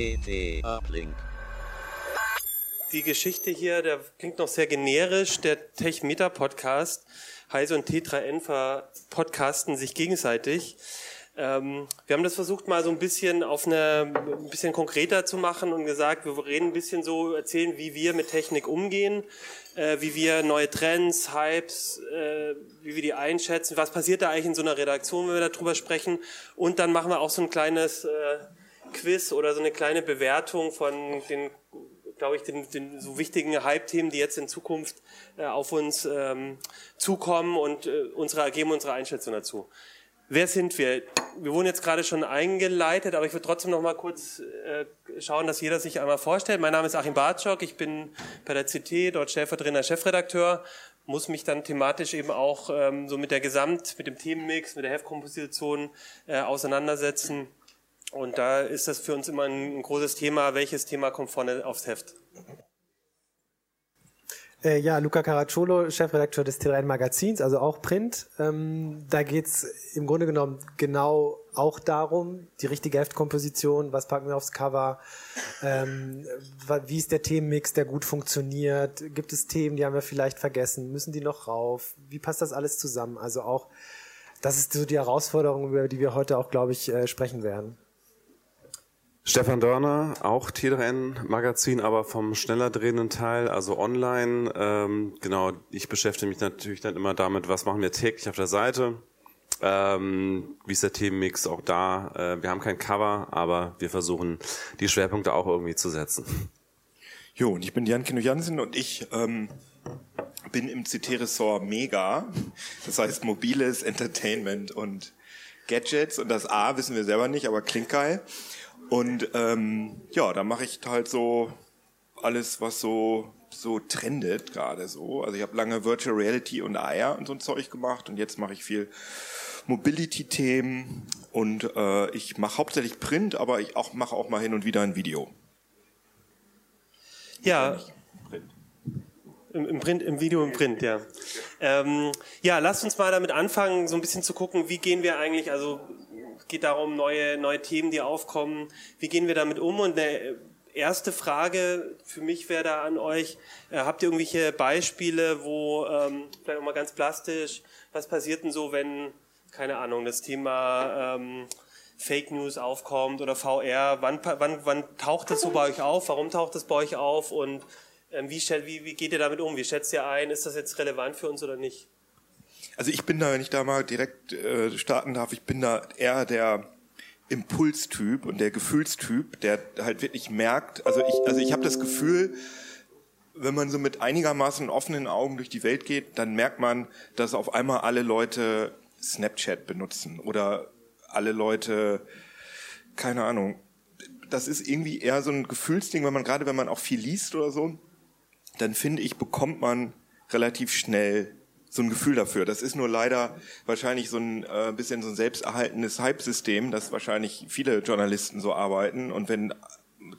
CT Uplink. Die Geschichte hier, der klingt noch sehr generisch. Der Tech Meta Podcast, Heise und Tetra Enfer podcasten sich gegenseitig. Ähm, wir haben das versucht mal so ein bisschen auf eine, ein bisschen konkreter zu machen und gesagt, wir reden ein bisschen so, erzählen, wie wir mit Technik umgehen, äh, wie wir neue Trends, Hypes, äh, wie wir die einschätzen, was passiert da eigentlich in so einer Redaktion, wenn wir darüber sprechen. Und dann machen wir auch so ein kleines äh, Quiz oder so eine kleine Bewertung von den glaube ich, den, den so wichtigen Hype-Themen, die jetzt in Zukunft äh, auf uns ähm, zukommen und äh, unsere, geben unsere Einschätzung dazu. Wer sind wir? Wir wurden jetzt gerade schon eingeleitet, aber ich würde trotzdem noch mal kurz äh, schauen, dass jeder sich einmal vorstellt. Mein Name ist Achim Bartschok, ich bin bei der CT dort stellvertretender Chefredakteur, muss mich dann thematisch eben auch ähm, so mit der Gesamt, mit dem Themenmix, mit der Heftkomposition äh, auseinandersetzen. Und da ist das für uns immer ein, großes Thema, welches Thema kommt vorne aufs Heft. Äh, ja, Luca Caracciolo, Chefredakteur des T3N Magazins, also auch Print. Ähm, da geht's im Grunde genommen genau auch darum, die richtige Heftkomposition, was packen wir aufs Cover, ähm, wie ist der Themenmix, der gut funktioniert, gibt es Themen, die haben wir vielleicht vergessen, müssen die noch rauf, wie passt das alles zusammen? Also auch, das ist so die Herausforderung, über die wir heute auch, glaube ich, äh, sprechen werden. Stefan Dörner, auch T3N-Magazin, aber vom schneller drehenden Teil, also online. Ähm, genau, ich beschäftige mich natürlich dann immer damit, was machen wir täglich auf der Seite. Ähm, wie ist der Themenmix auch da? Äh, wir haben kein Cover, aber wir versuchen, die Schwerpunkte auch irgendwie zu setzen. Jo, und ich bin Jan Kino Jansen und ich ähm, bin im CT-Ressort Mega. Das heißt mobiles Entertainment und Gadgets. Und das A wissen wir selber nicht, aber klingt geil. Und ähm, ja, da mache ich halt so alles, was so so trendet gerade so. Also ich habe lange Virtual Reality und AR und so ein Zeug gemacht und jetzt mache ich viel Mobility-Themen und äh, ich mache hauptsächlich Print, aber ich auch mache auch mal hin und wieder ein Video. Ja. Im, Im, Print, im Video, im Print, ja. Ähm, ja, lasst uns mal damit anfangen, so ein bisschen zu gucken, wie gehen wir eigentlich, also geht darum, neue, neue Themen, die aufkommen. Wie gehen wir damit um? Und eine erste Frage für mich wäre da an euch, äh, habt ihr irgendwelche Beispiele, wo, ähm, vielleicht auch mal ganz plastisch, was passiert denn so, wenn, keine Ahnung, das Thema ähm, Fake News aufkommt oder VR, wann, wann, wann taucht das so bei euch auf? Warum taucht das bei euch auf? Und ähm, wie, wie, wie geht ihr damit um? Wie schätzt ihr ein? Ist das jetzt relevant für uns oder nicht? Also ich bin da, wenn ich da mal direkt äh, starten darf, ich bin da eher der Impulstyp und der Gefühlstyp, der halt wirklich merkt, also ich, also ich habe das Gefühl, wenn man so mit einigermaßen offenen Augen durch die Welt geht, dann merkt man, dass auf einmal alle Leute Snapchat benutzen oder alle Leute, keine Ahnung. Das ist irgendwie eher so ein Gefühlsding, wenn man gerade, wenn man auch viel liest oder so, dann finde ich, bekommt man relativ schnell so ein Gefühl dafür. Das ist nur leider wahrscheinlich so ein äh, bisschen so ein selbsterhaltenes Hype-System, dass wahrscheinlich viele Journalisten so arbeiten und wenn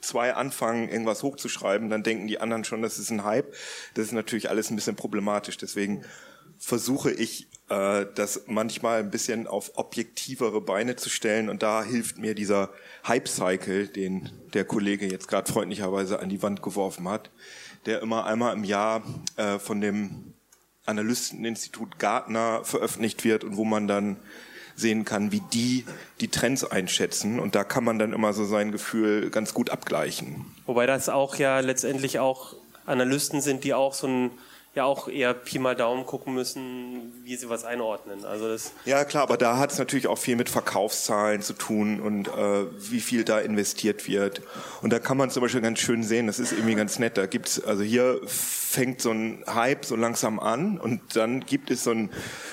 zwei anfangen, irgendwas hochzuschreiben, dann denken die anderen schon, das ist ein Hype. Das ist natürlich alles ein bisschen problematisch. Deswegen versuche ich, äh, das manchmal ein bisschen auf objektivere Beine zu stellen und da hilft mir dieser Hype-Cycle, den der Kollege jetzt gerade freundlicherweise an die Wand geworfen hat, der immer einmal im Jahr äh, von dem Analysteninstitut Gartner veröffentlicht wird und wo man dann sehen kann, wie die die Trends einschätzen. Und da kann man dann immer so sein Gefühl ganz gut abgleichen. Wobei das auch ja letztendlich auch Analysten sind, die auch so ein ja auch eher Pi mal Daumen gucken müssen, wie sie was einordnen. Also das ja klar, aber da hat es natürlich auch viel mit Verkaufszahlen zu tun und äh, wie viel da investiert wird. Und da kann man zum Beispiel ganz schön sehen, das ist irgendwie ganz nett. Da gibt's also hier fängt so ein Hype so langsam an und dann gibt es so ein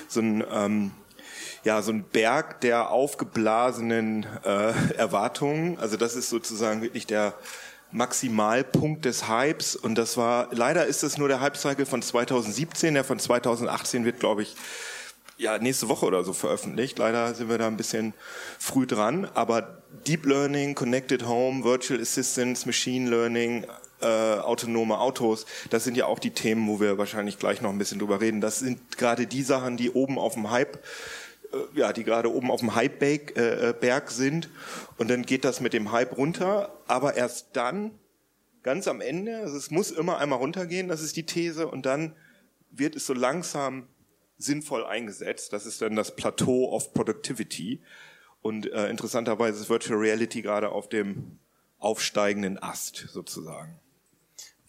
so ein ähm, ja, so ein Berg der aufgeblasenen äh, Erwartungen. Also das ist sozusagen wirklich der Maximalpunkt des Hypes und das war, leider ist es nur der Hype-Cycle von 2017, der von 2018 wird, glaube ich, ja, nächste Woche oder so veröffentlicht. Leider sind wir da ein bisschen früh dran, aber Deep Learning, Connected Home, Virtual Assistance, Machine Learning, äh, autonome Autos, das sind ja auch die Themen, wo wir wahrscheinlich gleich noch ein bisschen drüber reden. Das sind gerade die Sachen, die oben auf dem Hype ja, die gerade oben auf dem Hype-Berg äh, Berg sind. Und dann geht das mit dem Hype runter, aber erst dann, ganz am Ende, also es muss immer einmal runtergehen, das ist die These, und dann wird es so langsam sinnvoll eingesetzt. Das ist dann das Plateau of Productivity. Und äh, interessanterweise ist Virtual Reality gerade auf dem aufsteigenden Ast sozusagen.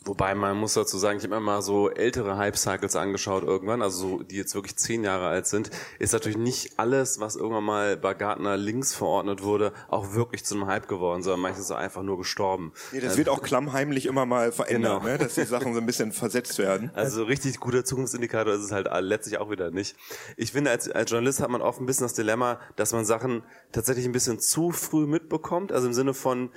Wobei man muss dazu sagen, ich habe mir mal so ältere Hype-Cycles angeschaut irgendwann, also so, die jetzt wirklich zehn Jahre alt sind, ist natürlich nicht alles, was irgendwann mal bei Gartner links verordnet wurde, auch wirklich zu einem Hype geworden, sondern manches ist einfach nur gestorben. Nee, das wird auch klammheimlich immer mal verändert, genau. ne? dass die Sachen so ein bisschen versetzt werden. Also richtig guter Zukunftsindikator ist es halt letztlich auch wieder nicht. Ich finde, als, als Journalist hat man oft ein bisschen das Dilemma, dass man Sachen tatsächlich ein bisschen zu früh mitbekommt, also im Sinne von,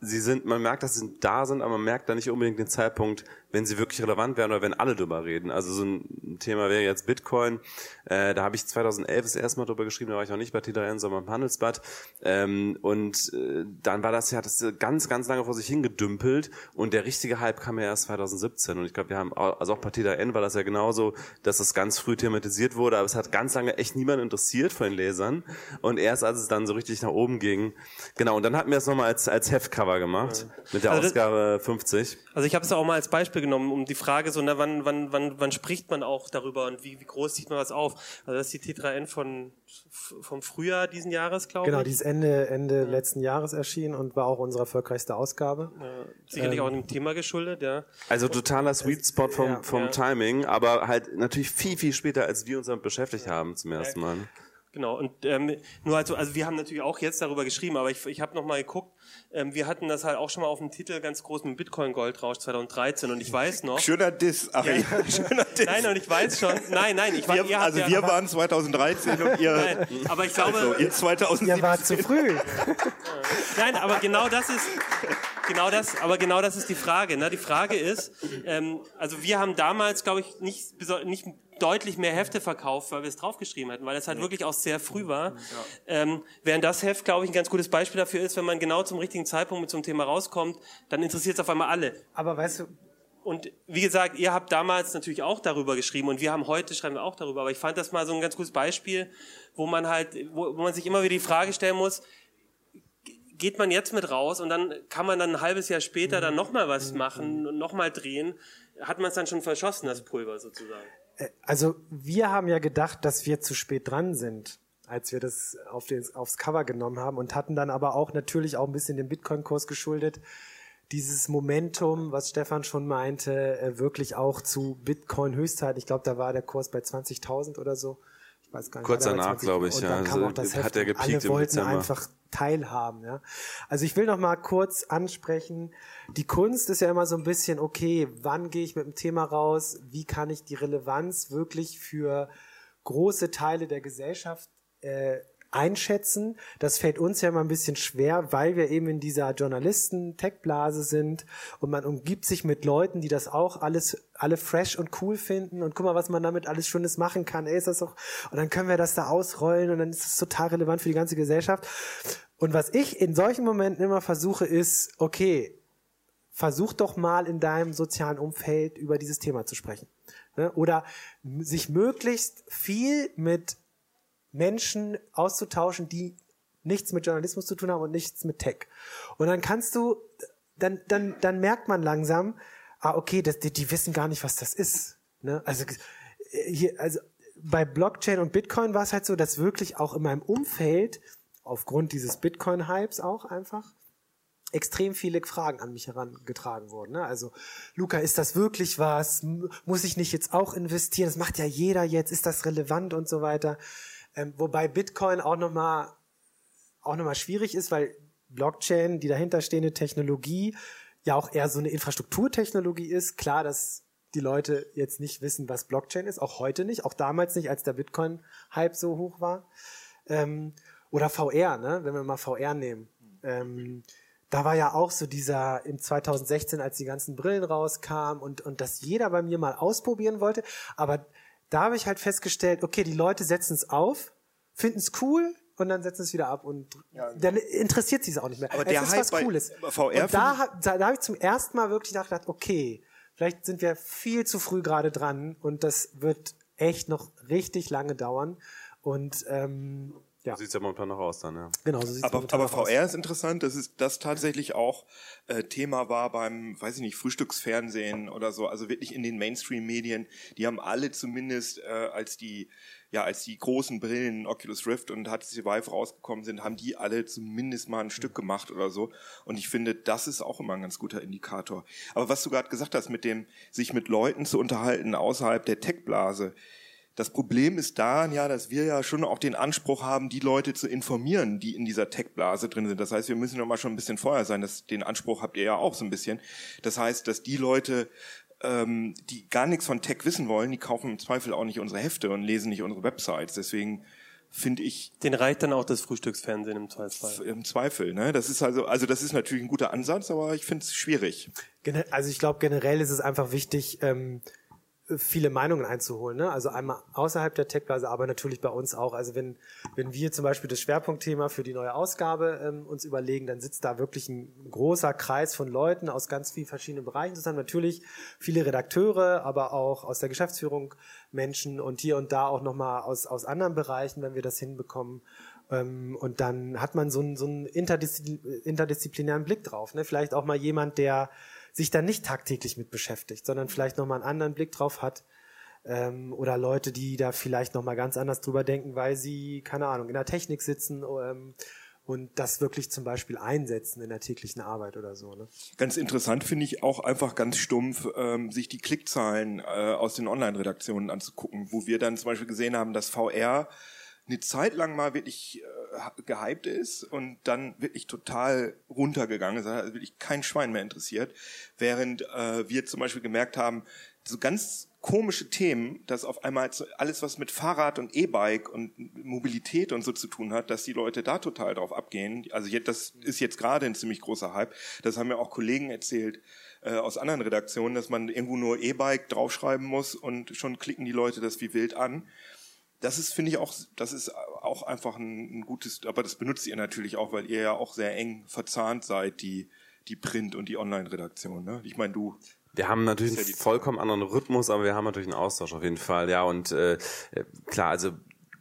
sie sind, man merkt, dass sie da sind, aber man merkt da nicht unbedingt den Zeitpunkt, wenn sie wirklich relevant werden oder wenn alle drüber reden. Also so ein Thema wäre jetzt Bitcoin. Äh, da habe ich 2011 das erste Mal drüber geschrieben, da war ich noch nicht bei TDN, sondern beim Handelsblatt. Ähm, und äh, dann war das ja das ganz, ganz lange vor sich hingedümpelt und der richtige Hype kam ja erst 2017. Und ich glaube, wir haben, also auch bei TDN war das ja genauso, dass das ganz früh thematisiert wurde, aber es hat ganz lange echt niemand interessiert von den Lesern. Und erst als es dann so richtig nach oben ging, genau, und dann hatten wir es nochmal als, als Heftcover gemacht, ja. mit der also Ausgabe 50. Also ich habe es auch mal als Beispiel genommen, um die Frage so, na, wann, wann, wann, wann spricht man auch darüber und wie, wie groß sieht man was auf? Also das ist die T3N von vom Frühjahr diesen Jahres, glaube genau, ich. Genau, die ist Ende, Ende ja. letzten Jahres erschienen und war auch unsere erfolgreichste Ausgabe. Ja, sicherlich ähm, auch dem Thema geschuldet, ja. Also totaler Sweet Spot vom, ja, vom Timing, aber halt natürlich viel, viel später, als wir uns damit beschäftigt haben zum ersten Mal. Genau, und ähm, nur also, also wir haben natürlich auch jetzt darüber geschrieben, aber ich, ich habe nochmal geguckt, ähm, wir hatten das halt auch schon mal auf dem Titel ganz groß mit Bitcoin Goldrausch 2013 und ich weiß noch. Schöner Diss, ach, ja, ja. schöner Diss. Nein, und ich weiß schon, nein, nein, ich war, wir, Also ja, wir waren 2013 und ihr, nein, aber ich glaube, also ihr 2017. Ihr wart zu früh. nein, aber genau das ist, genau das, aber genau das ist die Frage. Ne? Die Frage ist, ähm, also wir haben damals, glaube ich, nicht, nicht deutlich mehr Hefte verkauft, weil wir es draufgeschrieben hatten, weil es halt wirklich auch sehr früh war. Ja. Ähm, während das Heft, glaube ich, ein ganz gutes Beispiel dafür ist, wenn man genau zum richtigen Zeitpunkt mit so einem Thema rauskommt, dann interessiert es auf einmal alle. Aber weißt du, und wie gesagt, ihr habt damals natürlich auch darüber geschrieben und wir haben heute schreiben wir auch darüber. Aber ich fand das mal so ein ganz gutes Beispiel, wo man halt, wo, wo man sich immer wieder die Frage stellen muss, geht man jetzt mit raus und dann kann man dann ein halbes Jahr später dann nochmal was machen und nochmal drehen, hat man es dann schon verschossen, das Pulver sozusagen. Also wir haben ja gedacht, dass wir zu spät dran sind, als wir das auf den, aufs Cover genommen haben und hatten dann aber auch natürlich auch ein bisschen den Bitcoin-Kurs geschuldet, dieses Momentum, was Stefan schon meinte, äh, wirklich auch zu Bitcoin-Höchstzeiten. Ich glaube, da war der Kurs bei 20.000 oder so. Ich weiß gar nicht. Kurz danach, glaube ich, ja. Also, hat er gepiekt alle wollten einfach teilhaben. Ja. Also ich will noch mal kurz ansprechen, die Kunst ist ja immer so ein bisschen, okay, wann gehe ich mit dem Thema raus, wie kann ich die Relevanz wirklich für große Teile der Gesellschaft äh, einschätzen. Das fällt uns ja immer ein bisschen schwer, weil wir eben in dieser Journalisten-Tech-Blase sind und man umgibt sich mit Leuten, die das auch alles alle fresh und cool finden und guck mal, was man damit alles Schönes machen kann. Ey, ist das doch und dann können wir das da ausrollen und dann ist es total relevant für die ganze Gesellschaft. Und was ich in solchen Momenten immer versuche, ist, okay, versuch doch mal in deinem sozialen Umfeld über dieses Thema zu sprechen. Ne? Oder sich möglichst viel mit Menschen auszutauschen, die nichts mit Journalismus zu tun haben und nichts mit Tech. Und dann kannst du, dann, dann, dann merkt man langsam, ah, okay, das, die, die wissen gar nicht, was das ist. Ne? Also, hier, also bei Blockchain und Bitcoin war es halt so, dass wirklich auch in meinem Umfeld, aufgrund dieses Bitcoin-Hypes auch einfach, extrem viele Fragen an mich herangetragen wurden. Ne? Also, Luca, ist das wirklich was? Muss ich nicht jetzt auch investieren? Das macht ja jeder jetzt. Ist das relevant und so weiter? Ähm, wobei Bitcoin auch nochmal auch noch schwierig ist, weil Blockchain, die dahinterstehende Technologie, ja auch eher so eine Infrastrukturtechnologie ist. Klar, dass die Leute jetzt nicht wissen, was Blockchain ist, auch heute nicht, auch damals nicht, als der Bitcoin-Hype so hoch war. Ähm, oder VR, ne? wenn wir mal VR nehmen. Ähm, da war ja auch so dieser im 2016, als die ganzen Brillen rauskamen und, und das jeder bei mir mal ausprobieren wollte. Aber da habe ich halt festgestellt, okay, die Leute setzen es auf, finden es cool und dann setzen es wieder ab und ja. dann interessiert sie es auch nicht mehr. Aber es der ist Hype was Cooles. VR und da, da, da habe ich zum ersten Mal wirklich gedacht, okay, vielleicht sind wir viel zu früh gerade dran und das wird echt noch richtig lange dauern. Und ähm, ja. So sieht's ja momentan noch aus dann, ja. Genau, so sieht's Aber, momentan aber noch aus. VR ist interessant, dass es das tatsächlich auch äh, Thema war beim, weiß ich nicht, Frühstücksfernsehen oder so, also wirklich in den Mainstream-Medien. Die haben alle zumindest äh, als die ja als die großen Brillen Oculus Rift und HTC Vive rausgekommen sind, haben die alle zumindest mal ein Stück gemacht oder so. Und ich finde, das ist auch immer ein ganz guter Indikator. Aber was du gerade gesagt hast, mit dem sich mit Leuten zu unterhalten außerhalb der Tech-Blase, das Problem ist da, ja, dass wir ja schon auch den Anspruch haben, die Leute zu informieren, die in dieser Tech-Blase drin sind. Das heißt, wir müssen ja mal schon ein bisschen vorher sein. Das, den Anspruch habt ihr ja auch so ein bisschen. Das heißt, dass die Leute, ähm, die gar nichts von Tech wissen wollen, die kaufen im Zweifel auch nicht unsere Hefte und lesen nicht unsere Websites. Deswegen finde ich Den reicht dann auch das Frühstücksfernsehen im Zweifelsfall. im Zweifel, ne? Das ist also, also das ist natürlich ein guter Ansatz, aber ich finde es schwierig. Also ich glaube, generell ist es einfach wichtig, ähm, viele Meinungen einzuholen. Ne? Also einmal außerhalb der Tech-Blase, aber natürlich bei uns auch. Also wenn, wenn wir zum Beispiel das Schwerpunktthema für die neue Ausgabe ähm, uns überlegen, dann sitzt da wirklich ein großer Kreis von Leuten aus ganz vielen verschiedenen Bereichen zusammen. Natürlich viele Redakteure, aber auch aus der Geschäftsführung Menschen und hier und da auch nochmal aus, aus anderen Bereichen, wenn wir das hinbekommen. Ähm, und dann hat man so einen, so einen interdiszi interdisziplinären Blick drauf. Ne? Vielleicht auch mal jemand, der sich dann nicht tagtäglich mit beschäftigt, sondern vielleicht nochmal einen anderen Blick drauf hat. Ähm, oder Leute, die da vielleicht nochmal ganz anders drüber denken, weil sie, keine Ahnung, in der Technik sitzen ähm, und das wirklich zum Beispiel einsetzen in der täglichen Arbeit oder so. Ne? Ganz interessant finde ich auch einfach ganz stumpf, ähm, sich die Klickzahlen äh, aus den Online-Redaktionen anzugucken, wo wir dann zum Beispiel gesehen haben, dass VR eine Zeit lang mal wirklich äh, gehypt ist und dann wirklich total runtergegangen ist, also wirklich kein Schwein mehr interessiert, während äh, wir zum Beispiel gemerkt haben, so ganz komische Themen, dass auf einmal alles, was mit Fahrrad und E-Bike und Mobilität und so zu tun hat, dass die Leute da total drauf abgehen. Also jetzt, das ist jetzt gerade ein ziemlich großer Hype. Das haben mir auch Kollegen erzählt äh, aus anderen Redaktionen, dass man irgendwo nur E-Bike draufschreiben muss und schon klicken die Leute das wie wild an. Das ist, finde ich auch, das ist auch einfach ein, ein gutes, aber das benutzt ihr natürlich auch, weil ihr ja auch sehr eng verzahnt seid, die, die Print- und die Online-Redaktion. Ne? Ich meine, du Wir haben natürlich einen vollkommen anderen Rhythmus, aber wir haben natürlich einen Austausch auf jeden Fall, ja. Und äh, klar, also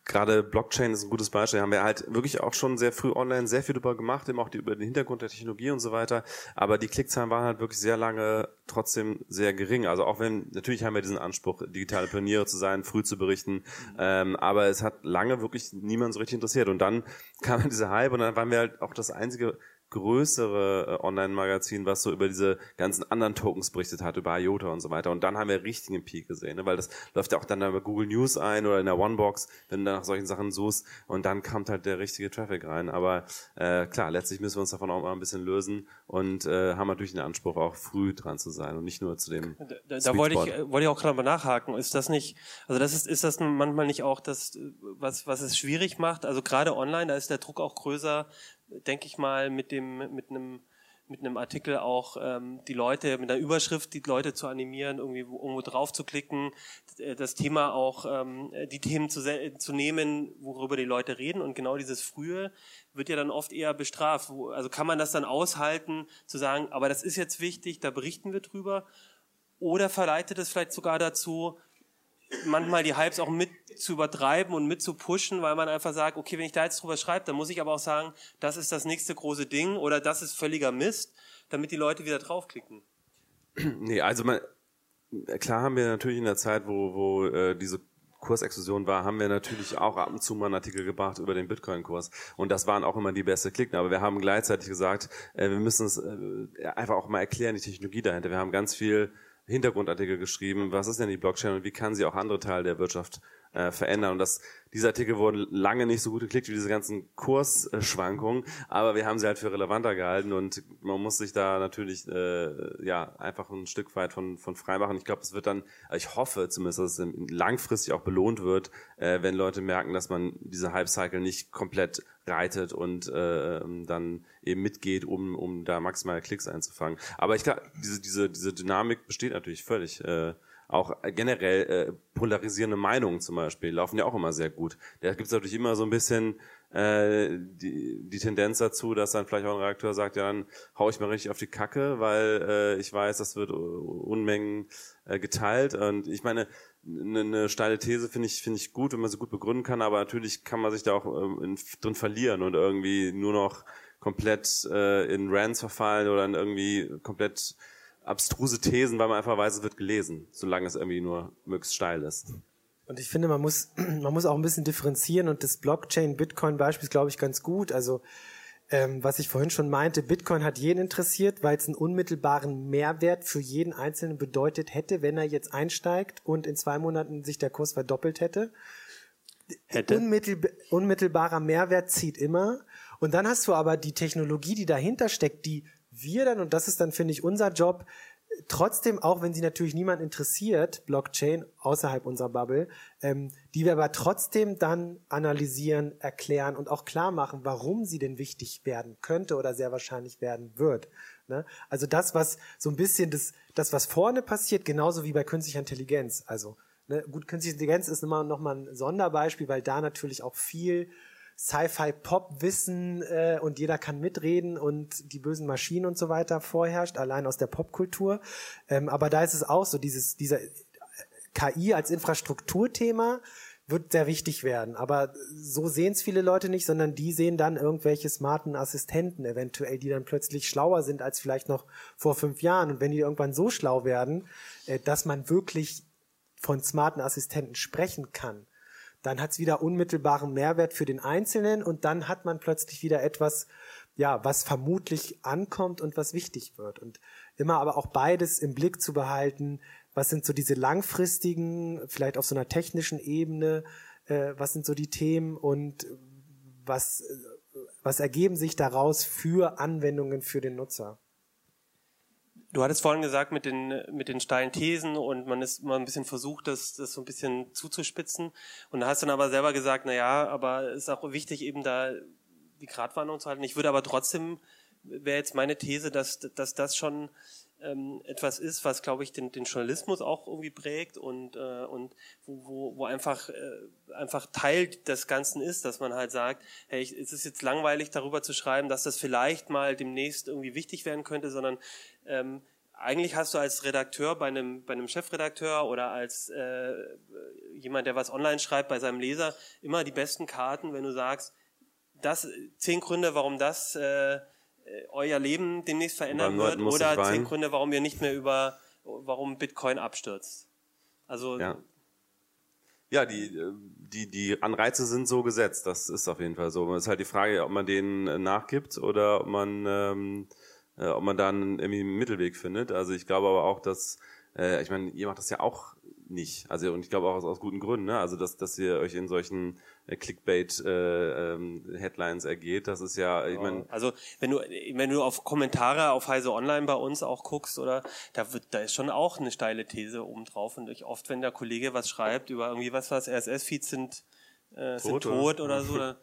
gerade Blockchain ist ein gutes Beispiel. Da haben wir halt wirklich auch schon sehr früh online sehr viel drüber gemacht, eben auch die, über den Hintergrund der Technologie und so weiter. Aber die Klickzahlen waren halt wirklich sehr lange trotzdem sehr gering. Also auch wenn, natürlich haben wir diesen Anspruch, digitale Pioniere zu sein, früh zu berichten. Ähm, aber es hat lange wirklich niemand so richtig interessiert. Und dann kam dieser Hype und dann waren wir halt auch das einzige größere äh, Online-Magazin, was so über diese ganzen anderen Tokens berichtet hat, über IOTA und so weiter. Und dann haben wir richtigen Peak gesehen, ne? weil das läuft ja auch dann über Google News ein oder in der Onebox, wenn du nach solchen Sachen suchst und dann kommt halt der richtige Traffic rein. Aber äh, klar, letztlich müssen wir uns davon auch mal ein bisschen lösen und äh, haben natürlich den Anspruch, auch früh dran zu sein und nicht nur zu dem Da, da wollte ich, äh, wollte ich auch gerade mal nachhaken. Ist das nicht, also das ist, ist das manchmal nicht auch das, äh, was, was es schwierig macht? Also gerade online, da ist der Druck auch größer, denke ich mal, mit dem, mit einem, mit einem Artikel auch ähm, die Leute, mit einer Überschrift die Leute zu animieren, irgendwie wo- irgendwo drauf zu klicken, äh, das Thema auch, ähm, die Themen zu, zu nehmen, worüber die Leute reden. Und genau dieses Frühe wird ja dann oft eher bestraft. Also kann man das dann aushalten, zu sagen, aber das ist jetzt wichtig, da berichten wir drüber. Oder verleitet es vielleicht sogar dazu, manchmal die Hypes auch mit zu übertreiben und mit zu pushen, weil man einfach sagt, okay, wenn ich da jetzt drüber schreibe, dann muss ich aber auch sagen, das ist das nächste große Ding oder das ist völliger Mist, damit die Leute wieder draufklicken. Nee, also man, klar haben wir natürlich in der Zeit, wo, wo äh, diese Kursexplosion war, haben wir natürlich auch ab und zu mal einen Artikel gebracht über den Bitcoin-Kurs. Und das waren auch immer die beste Klicken. Aber wir haben gleichzeitig gesagt, äh, wir müssen es äh, einfach auch mal erklären, die Technologie dahinter. Wir haben ganz viel Hintergrundartikel geschrieben, was ist denn die Blockchain und wie kann sie auch andere Teile der Wirtschaft äh, verändern. Und das, diese Artikel wurden lange nicht so gut geklickt wie diese ganzen Kursschwankungen, aber wir haben sie halt für relevanter gehalten und man muss sich da natürlich äh, ja einfach ein Stück weit von, von frei machen. Ich glaube, es wird dann, ich hoffe zumindest, dass es langfristig auch belohnt wird, äh, wenn Leute merken, dass man diese Hype-Cycle nicht komplett reitet und äh, dann eben mitgeht, um, um da maximale Klicks einzufangen. Aber ich glaube, diese, diese, diese Dynamik besteht natürlich völlig. Äh, auch generell äh, polarisierende Meinungen zum Beispiel laufen ja auch immer sehr gut. Da gibt es natürlich immer so ein bisschen äh, die, die Tendenz dazu, dass dann vielleicht auch ein Redakteur sagt, ja, dann hau ich mal richtig auf die Kacke, weil äh, ich weiß, das wird Unmengen äh, geteilt. Und ich meine, eine, eine steile These finde ich finde ich gut, wenn man sie gut begründen kann, aber natürlich kann man sich da auch ähm, in, drin verlieren und irgendwie nur noch komplett äh, in Rants verfallen oder in irgendwie komplett abstruse Thesen, weil man einfach weiß, es wird gelesen, solange es irgendwie nur möglichst steil ist. Und ich finde, man muss, man muss auch ein bisschen differenzieren und das Blockchain-Bitcoin-Beispiel ist, glaube ich, ganz gut. Also, ähm, was ich vorhin schon meinte, Bitcoin hat jeden interessiert, weil es einen unmittelbaren Mehrwert für jeden Einzelnen bedeutet hätte, wenn er jetzt einsteigt und in zwei Monaten sich der Kurs verdoppelt hätte. Hätte. Unmittel, unmittelbarer Mehrwert zieht immer. Und dann hast du aber die Technologie, die dahinter steckt, die wir dann, und das ist dann, finde ich, unser Job, trotzdem, auch wenn sie natürlich niemand interessiert, Blockchain außerhalb unserer Bubble, ähm, die wir aber trotzdem dann analysieren, erklären und auch klar machen, warum sie denn wichtig werden könnte oder sehr wahrscheinlich werden wird. Ne? Also das, was so ein bisschen das, das, was vorne passiert, genauso wie bei künstlicher Intelligenz. Also ne, gut, künstliche Intelligenz ist immer noch mal ein Sonderbeispiel, weil da natürlich auch viel Sci-Fi-Pop-Wissen äh, und jeder kann mitreden und die bösen Maschinen und so weiter vorherrscht, allein aus der Popkultur. Ähm, aber da ist es auch so, dieses, dieser äh, KI als Infrastrukturthema wird sehr wichtig werden. Aber so sehen es viele Leute nicht, sondern die sehen dann irgendwelche smarten Assistenten eventuell, die dann plötzlich schlauer sind als vielleicht noch vor fünf Jahren. Und wenn die irgendwann so schlau werden, äh, dass man wirklich von smarten Assistenten sprechen kann, dann hat es wieder unmittelbaren Mehrwert für den Einzelnen und dann hat man plötzlich wieder etwas, ja, was vermutlich ankommt und was wichtig wird. Und immer aber auch beides im Blick zu behalten, was sind so diese langfristigen, vielleicht auf so einer technischen Ebene, äh, was sind so die Themen und was, äh, was ergeben sich daraus für Anwendungen für den Nutzer. Du hattest vorhin gesagt mit den, mit den steilen Thesen und man ist mal ein bisschen versucht, das, das so ein bisschen zuzuspitzen. Und da hast dann aber selber gesagt, na ja, aber es ist auch wichtig, eben da die Gratwanderung zu halten. Ich würde aber trotzdem, wäre jetzt meine These, dass, dass das schon ähm, etwas ist, was, glaube ich, den, den Journalismus auch irgendwie prägt und, äh, und wo, wo, wo einfach, äh, einfach Teil des Ganzen ist, dass man halt sagt, hey, ich, es ist jetzt langweilig darüber zu schreiben, dass das vielleicht mal demnächst irgendwie wichtig werden könnte, sondern ähm, eigentlich hast du als Redakteur bei einem, bei einem Chefredakteur oder als äh, jemand, der was online schreibt, bei seinem Leser immer die besten Karten, wenn du sagst, das zehn Gründe, warum das äh, euer Leben demnächst verändern wird oder zehn Gründe, warum ihr nicht mehr über, warum Bitcoin abstürzt. Also ja. Ja, die, äh, die, die Anreize sind so gesetzt, das ist auf jeden Fall so. Es ist halt die Frage, ob man denen äh, nachgibt oder ob man, ähm, äh, ob man dann irgendwie einen Mittelweg findet. Also ich glaube aber auch, dass, äh, ich meine, ihr macht das ja auch nicht. Also und ich glaube auch aus, aus guten Gründen. Ne? Also dass, dass ihr euch in solchen äh, Clickbait-Headlines äh, ähm, ergeht, das ist ja, ich meine. Also wenn du wenn du auf Kommentare auf Heise Online bei uns auch guckst, oder da wird da ist schon auch eine steile These oben drauf und ich oft, wenn der Kollege was schreibt über irgendwie was was RSS-Feeds sind äh, sind tot oder so. Oder,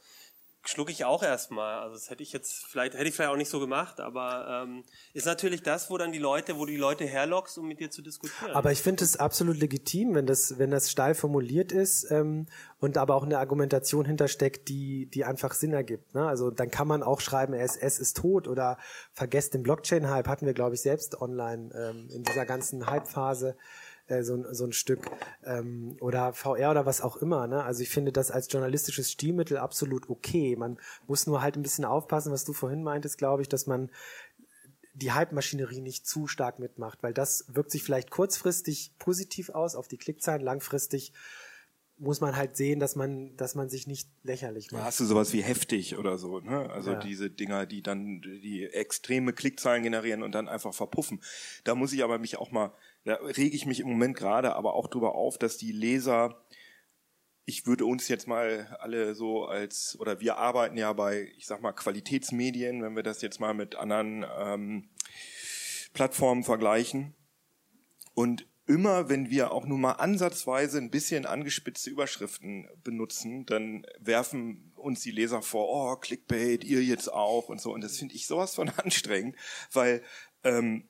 schlucke ich auch erstmal. Also das hätte ich jetzt vielleicht hätte ich vielleicht auch nicht so gemacht, aber ähm, ist natürlich das, wo dann die Leute, wo die Leute herlockst, um mit dir zu diskutieren. Aber ich finde es absolut legitim, wenn das wenn das steil formuliert ist ähm, und aber auch eine Argumentation hintersteckt, die die einfach Sinn ergibt. Ne? Also dann kann man auch schreiben, RSS ist tot oder vergesst den Blockchain-Hype hatten wir glaube ich selbst online ähm, in dieser ganzen Hype-Phase äh, so, so ein Stück ähm, oder VR oder was auch immer. Ne? Also ich finde das als journalistisches Stilmittel absolut okay. Man muss nur halt ein bisschen aufpassen, was du vorhin meintest, glaube ich, dass man die Hype-Maschinerie nicht zu stark mitmacht, weil das wirkt sich vielleicht kurzfristig positiv aus auf die Klickzahlen, langfristig muss man halt sehen, dass man, dass man sich nicht lächerlich macht. Da hast du sowas wie heftig oder so, ne? Also ja. diese Dinger, die dann die extreme Klickzahlen generieren und dann einfach verpuffen. Da muss ich aber mich auch mal da rege ich mich im Moment gerade aber auch drüber auf, dass die Leser, ich würde uns jetzt mal alle so als, oder wir arbeiten ja bei, ich sag mal, Qualitätsmedien, wenn wir das jetzt mal mit anderen ähm, Plattformen vergleichen. Und immer, wenn wir auch nur mal ansatzweise ein bisschen angespitzte Überschriften benutzen, dann werfen uns die Leser vor, oh, Clickbait, ihr jetzt auch und so. Und das finde ich sowas von anstrengend, weil ähm,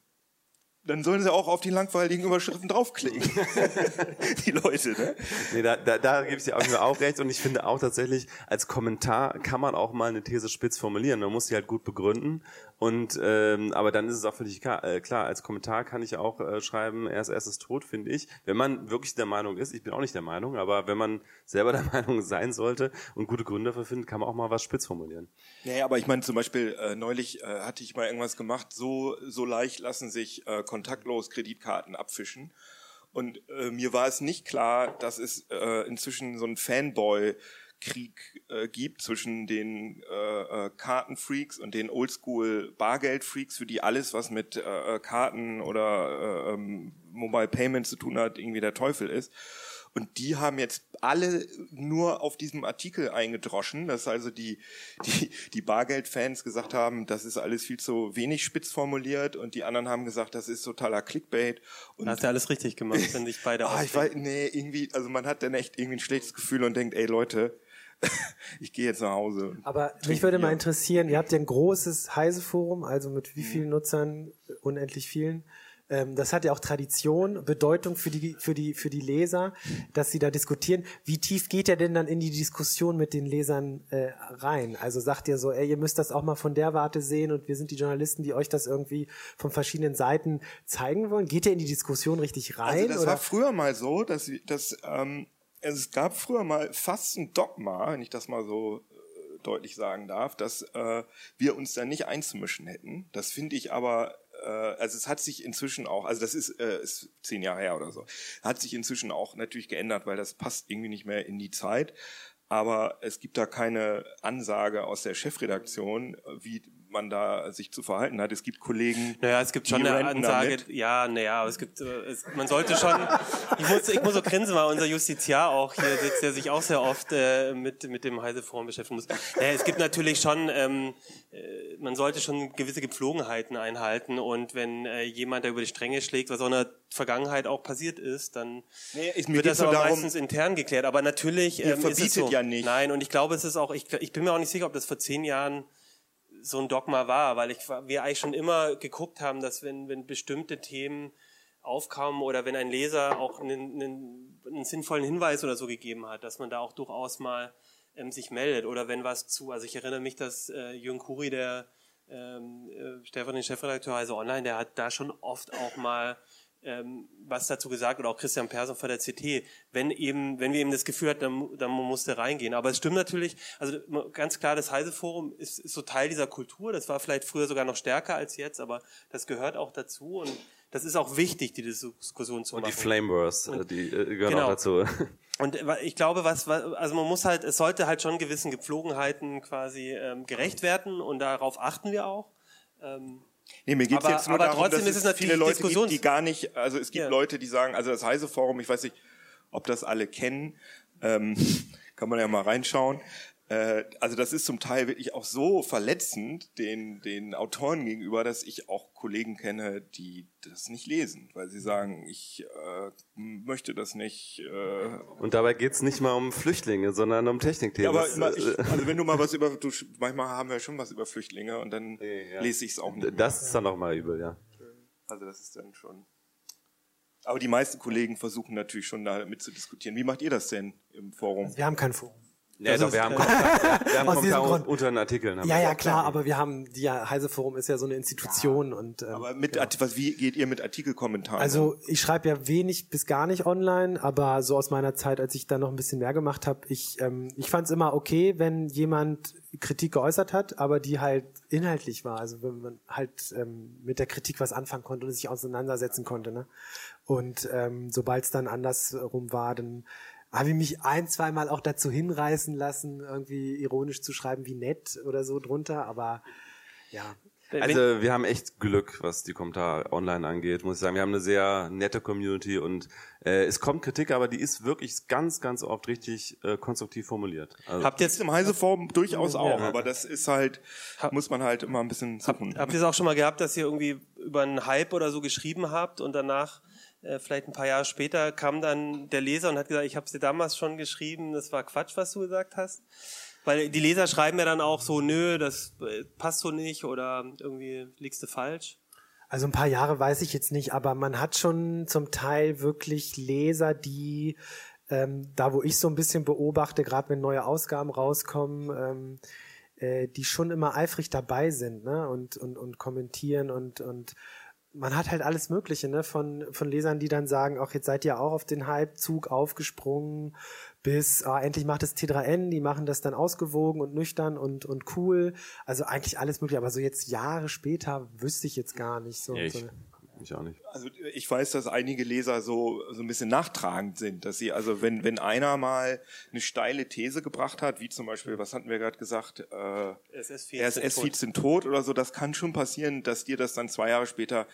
dann sollen sie auch auf die langweiligen Überschriften draufklicken. die Leute, ne? Nee, da, da, da gebe ich dir auch, auch recht und ich finde auch tatsächlich, als Kommentar kann man auch mal eine These spitz formulieren. Man muss sie halt gut begründen und ähm, aber dann ist es auch für dich klar, äh, klar als Kommentar kann ich auch äh, schreiben, erst erst ist tot, finde ich. Wenn man wirklich der Meinung ist, ich bin auch nicht der Meinung, aber wenn man selber der Meinung sein sollte und gute Gründe dafür findet, kann man auch mal was spitz formulieren. Naja, aber ich meine zum Beispiel, äh, neulich äh, hatte ich mal irgendwas gemacht, so, so leicht lassen sich äh, kontaktlos Kreditkarten abfischen. Und äh, mir war es nicht klar, dass es äh, inzwischen so ein Fanboy Krieg äh, gibt zwischen den äh, äh, Kartenfreaks und den Oldschool Bargeldfreaks, für die alles, was mit äh, äh Karten oder äh, ähm, Mobile Payment zu tun hat, irgendwie der Teufel ist. Und die haben jetzt alle nur auf diesem Artikel eingedroschen, dass also die, die, die Bargeld-Fans gesagt haben, das ist alles viel zu wenig spitz formuliert und die anderen haben gesagt, das ist totaler Clickbait. Und hast du alles richtig gemacht, wenn sich beide ah, ich weiß, Nee, irgendwie, also man hat dann echt irgendwie ein schlechtes Gefühl und denkt, ey Leute, ich gehe jetzt nach Hause. Aber mich würde mal interessieren, ihr habt ja ein großes Heise-Forum, also mit wie vielen Nutzern? Unendlich vielen. Ähm, das hat ja auch Tradition, Bedeutung für die, für die, für die Leser, dass sie da diskutieren. Wie tief geht er denn dann in die Diskussion mit den Lesern äh, rein? Also sagt ihr so, ey, ihr müsst das auch mal von der Warte sehen und wir sind die Journalisten, die euch das irgendwie von verschiedenen Seiten zeigen wollen. Geht ihr in die Diskussion richtig rein? Also das oder? war früher mal so, dass, dass ähm, es gab früher mal fast ein Dogma, wenn ich das mal so äh, deutlich sagen darf, dass äh, wir uns da nicht einzumischen hätten. Das finde ich aber also es hat sich inzwischen auch, also das ist, äh, ist zehn Jahre her oder so, hat sich inzwischen auch natürlich geändert, weil das passt irgendwie nicht mehr in die Zeit. Aber es gibt da keine Ansage aus der Chefredaktion, wie man da sich zu verhalten hat. Es gibt Kollegen. Naja, es gibt schon eine Ansage. Damit. Ja, naja, aber es gibt, äh, es, man sollte schon. Ich muss, ich muss so grinsen, weil unser Justiziar auch hier sitzt, der sich auch sehr oft äh, mit mit dem Heise-Forum beschäftigen muss. Naja, es gibt natürlich schon. Ähm, äh, man sollte schon gewisse Gepflogenheiten einhalten und wenn äh, jemand da über die Stränge schlägt, was auch in der Vergangenheit auch passiert ist, dann nee, wird das aber darum, meistens intern geklärt. Aber natürlich ähm, es so. ja nicht. Nein, und ich glaube, es ist auch. Ich, ich bin mir auch nicht sicher, ob das vor zehn Jahren so ein Dogma war, weil ich, wir eigentlich schon immer geguckt haben, dass wenn, wenn bestimmte Themen aufkamen oder wenn ein Leser auch einen, einen, einen sinnvollen Hinweis oder so gegeben hat, dass man da auch durchaus mal ähm, sich meldet oder wenn was zu, also ich erinnere mich, dass äh, Jürgen Kuri, der ähm, äh, Stefan, den Chefredakteur also online, der hat da schon oft auch mal ähm, was dazu gesagt oder auch Christian Persson von der CT, wenn eben, wenn wir eben das Gefühl hatten, dann, dann musste reingehen. Aber es stimmt natürlich, also ganz klar, das Heise Forum ist, ist so Teil dieser Kultur. Das war vielleicht früher sogar noch stärker als jetzt, aber das gehört auch dazu und das ist auch wichtig, die Diskussion zu und machen. Und die Flamewars, und, die äh, gehören genau. auch dazu. Und ich glaube, was, was, also man muss halt, es sollte halt schon gewissen Gepflogenheiten quasi ähm, gerecht werden und darauf achten wir auch. Ähm, Nee, mir geht's aber, jetzt nur aber darum, trotzdem dass ist es viele Leute gibt, die gar nicht, also es gibt ja. Leute, die sagen, also das Heise Forum, ich weiß nicht, ob das alle kennen, ähm, kann man ja mal reinschauen. Äh, also das ist zum Teil wirklich auch so verletzend den, den Autoren gegenüber, dass ich auch Kollegen kenne, die das nicht lesen, weil sie sagen, ich äh, möchte das nicht. Äh Und dabei geht's nicht mal um Flüchtlinge, sondern um Technikthemen. Ja, aber immer, ich, also wenn du mal was über, du, manchmal haben wir schon was über Flüchtlinge und dann ja. lese ich es auch nicht. Das mehr. ist dann auch mal übel, ja. Also das ist dann schon. Aber die meisten Kollegen versuchen natürlich schon da mitzudiskutieren. Wie macht ihr das denn im Forum? Wir haben kein Forum. Ja, doch, wir haben Kommentar, wir haben Kommentar unter den Artikeln. Ja, ja, klar, aber wir haben, die ja, Heise Forum ist ja so eine Institution ja, und. Ähm, aber mit, ja. was, wie geht ihr mit Artikelkommentaren? Also ich schreibe ja wenig bis gar nicht online, aber so aus meiner Zeit, als ich da noch ein bisschen mehr gemacht habe, ich, ähm, ich fand es immer okay, wenn jemand Kritik geäußert hat, aber die halt inhaltlich war. Also wenn man halt ähm, mit der Kritik was anfangen konnte und sich auseinandersetzen konnte. Ne? Und ähm, sobald es dann andersrum war, dann habe ich mich ein, zweimal auch dazu hinreißen lassen, irgendwie ironisch zu schreiben, wie nett oder so drunter, aber ja. Also wir haben echt Glück, was die Kommentare online angeht, muss ich sagen. Wir haben eine sehr nette Community und äh, es kommt Kritik, aber die ist wirklich ganz, ganz oft richtig äh, konstruktiv formuliert. Also habt ihr jetzt im Heiseform durchaus auch, ja. aber das ist halt, muss man halt immer ein bisschen suchen. Habt, habt ihr es auch schon mal gehabt, dass ihr irgendwie über einen Hype oder so geschrieben habt und danach äh, vielleicht ein paar Jahre später kam dann der Leser und hat gesagt, ich habe dir damals schon geschrieben, das war Quatsch, was du gesagt hast. Weil die Leser schreiben ja dann auch so, nö, das äh, passt so nicht oder irgendwie liegst du falsch. Also ein paar Jahre weiß ich jetzt nicht, aber man hat schon zum Teil wirklich Leser, die ähm, da, wo ich so ein bisschen beobachte, gerade wenn neue Ausgaben rauskommen, ähm, äh, die schon immer eifrig dabei sind ne? und, und, und kommentieren und, und man hat halt alles Mögliche, ne? Von, von Lesern, die dann sagen, auch jetzt seid ihr auch auf den Hypezug aufgesprungen, bis ah, endlich macht es T3N, die machen das dann ausgewogen und nüchtern und, und cool. Also eigentlich alles mögliche, aber so jetzt Jahre später wüsste ich jetzt gar nicht so. Ja, ich, so ich auch nicht. Also ich weiß, dass einige Leser so so ein bisschen nachtragend sind, dass sie also wenn wenn einer mal eine steile These gebracht hat, wie zum Beispiel, was hatten wir gerade gesagt, äh, SS-Feeds sind RSS-Feeds sind tot oder so, das kann schon passieren, dass dir das dann zwei Jahre später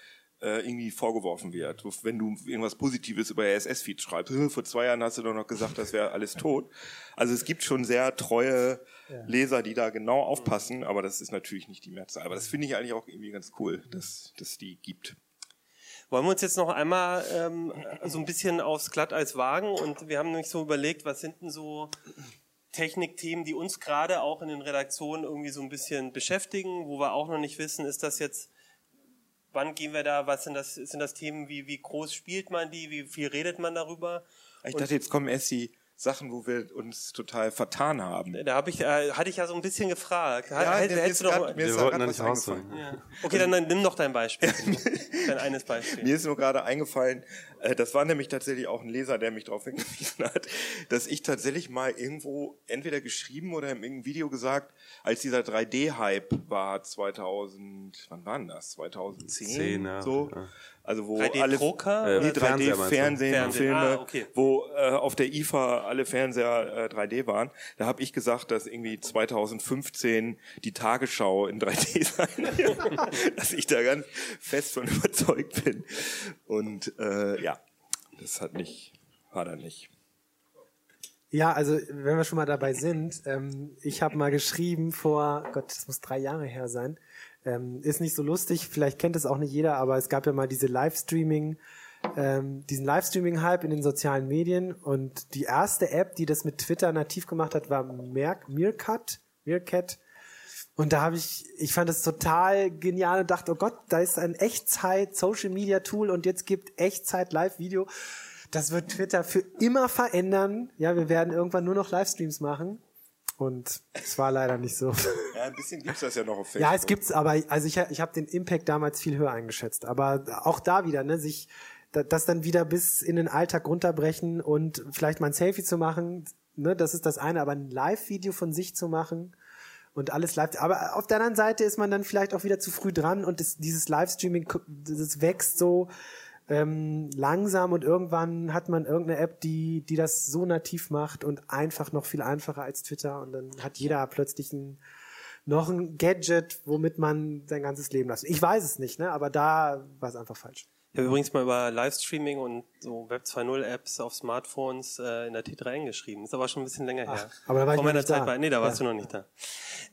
äh, irgendwie vorgeworfen wird. Wenn du irgendwas Positives über RSS-Feeds schreibst, "Äh, vor zwei Jahren hast du doch noch gesagt, das wäre alles tot. Also es gibt schon sehr treue Leser, die da genau aufpassen, aber das ist natürlich nicht die Mehrzahl. Aber das finde ich eigentlich auch irgendwie ganz cool, dass dass die gibt. Wollen wir uns jetzt noch einmal ähm, so ein bisschen aufs Glatteis wagen und wir haben nämlich so überlegt, was sind denn so Technikthemen, die uns gerade auch in den Redaktionen irgendwie so ein bisschen beschäftigen, wo wir auch noch nicht wissen, ist das jetzt, wann gehen wir da, was sind das, sind das Themen, wie, wie groß spielt man die, wie viel redet man darüber? Ich dachte, jetzt kommen erst die Sachen, wo wir uns total vertan haben. Da habe ich, äh, hatte ich ja so ein bisschen gefragt. Ja, Hätt- mir hättest ist du noch, grad- mir Wir wollten da was nicht eingefallen. ja. Okay, dann, dann nimm doch dein Beispiel. dein eines Beispiel. Mir ist nur gerade eingefallen, äh, das war nämlich tatsächlich auch ein Leser, der mich darauf hingewiesen hat, dass ich tatsächlich mal irgendwo entweder geschrieben oder in irgendeinem Video gesagt, als dieser 3D-Hype war 2000, wann war denn das? 2010? Zehn, ja. So. Ja. Also wo 3D-Drucker? alle Äh, nee, du? 3D-Fernsehen, Fernsehen, Filme, ah, okay. wo äh, auf der IFA alle Fernseher äh, 3D waren. Da habe ich gesagt, dass irgendwie 2015 die Tagesschau in 3D sein wird. dass ich da ganz fest von überzeugt bin. Und äh, ja, das hat nicht, war da nicht. Ja, also wenn wir schon mal dabei sind, ähm, ich habe mal geschrieben vor, Gott, das muss drei Jahre her sein. Ähm, ist nicht so lustig, vielleicht kennt es auch nicht jeder, aber es gab ja mal diese Livestreaming, ähm, diesen Livestreaming-Hype in den sozialen Medien und die erste App, die das mit Twitter nativ gemacht hat, war Meerkat. Meerkat. Und da habe ich, ich fand es total genial und dachte, oh Gott, da ist ein Echtzeit-Social-Media-Tool und jetzt gibt Echtzeit-Live-Video. Das wird Twitter für immer verändern. Ja, wir werden irgendwann nur noch Livestreams machen. Und es war leider nicht so. Ja, ein bisschen gibt's das ja noch auf Facebook. Ja, es gibt's, aber also ich, ich habe den Impact damals viel höher eingeschätzt. Aber auch da wieder, ne, sich das dann wieder bis in den Alltag runterbrechen und vielleicht mal ein Selfie zu machen, ne, das ist das eine, aber ein Live-Video von sich zu machen und alles live. Aber auf der anderen Seite ist man dann vielleicht auch wieder zu früh dran und das, dieses Livestreaming, das wächst so ähm, langsam und irgendwann hat man irgendeine App, die, die das so nativ macht und einfach noch viel einfacher als Twitter und dann hat jeder plötzlich ein, noch ein Gadget, womit man sein ganzes Leben lässt. Ich weiß es nicht, ne? aber da war es einfach falsch. Ich habe übrigens mal über Livestreaming und so Web 2.0 Apps auf Smartphones äh, in der T3N geschrieben. Ist aber schon ein bisschen länger her. aber da war ich Vor noch meiner nicht Zeit da. war, nee, da warst Ja. du noch nicht da.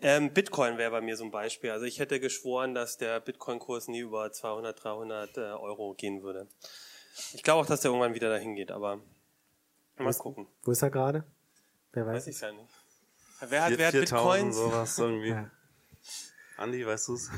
Ähm, Bitcoin wäre bei mir so ein Beispiel. Also ich hätte geschworen, dass der Bitcoin-Kurs nie über 200, 300 äh, Euro gehen würde. Ich glaube auch, dass der irgendwann wieder dahin geht, aber mal gucken. Wo ist er gerade? Wer weiß Weiß ich ja nicht. Wer hat, Vier- wer hat 4000 Bitcoins? sowas irgendwie. Ja. Andi, weißt du's?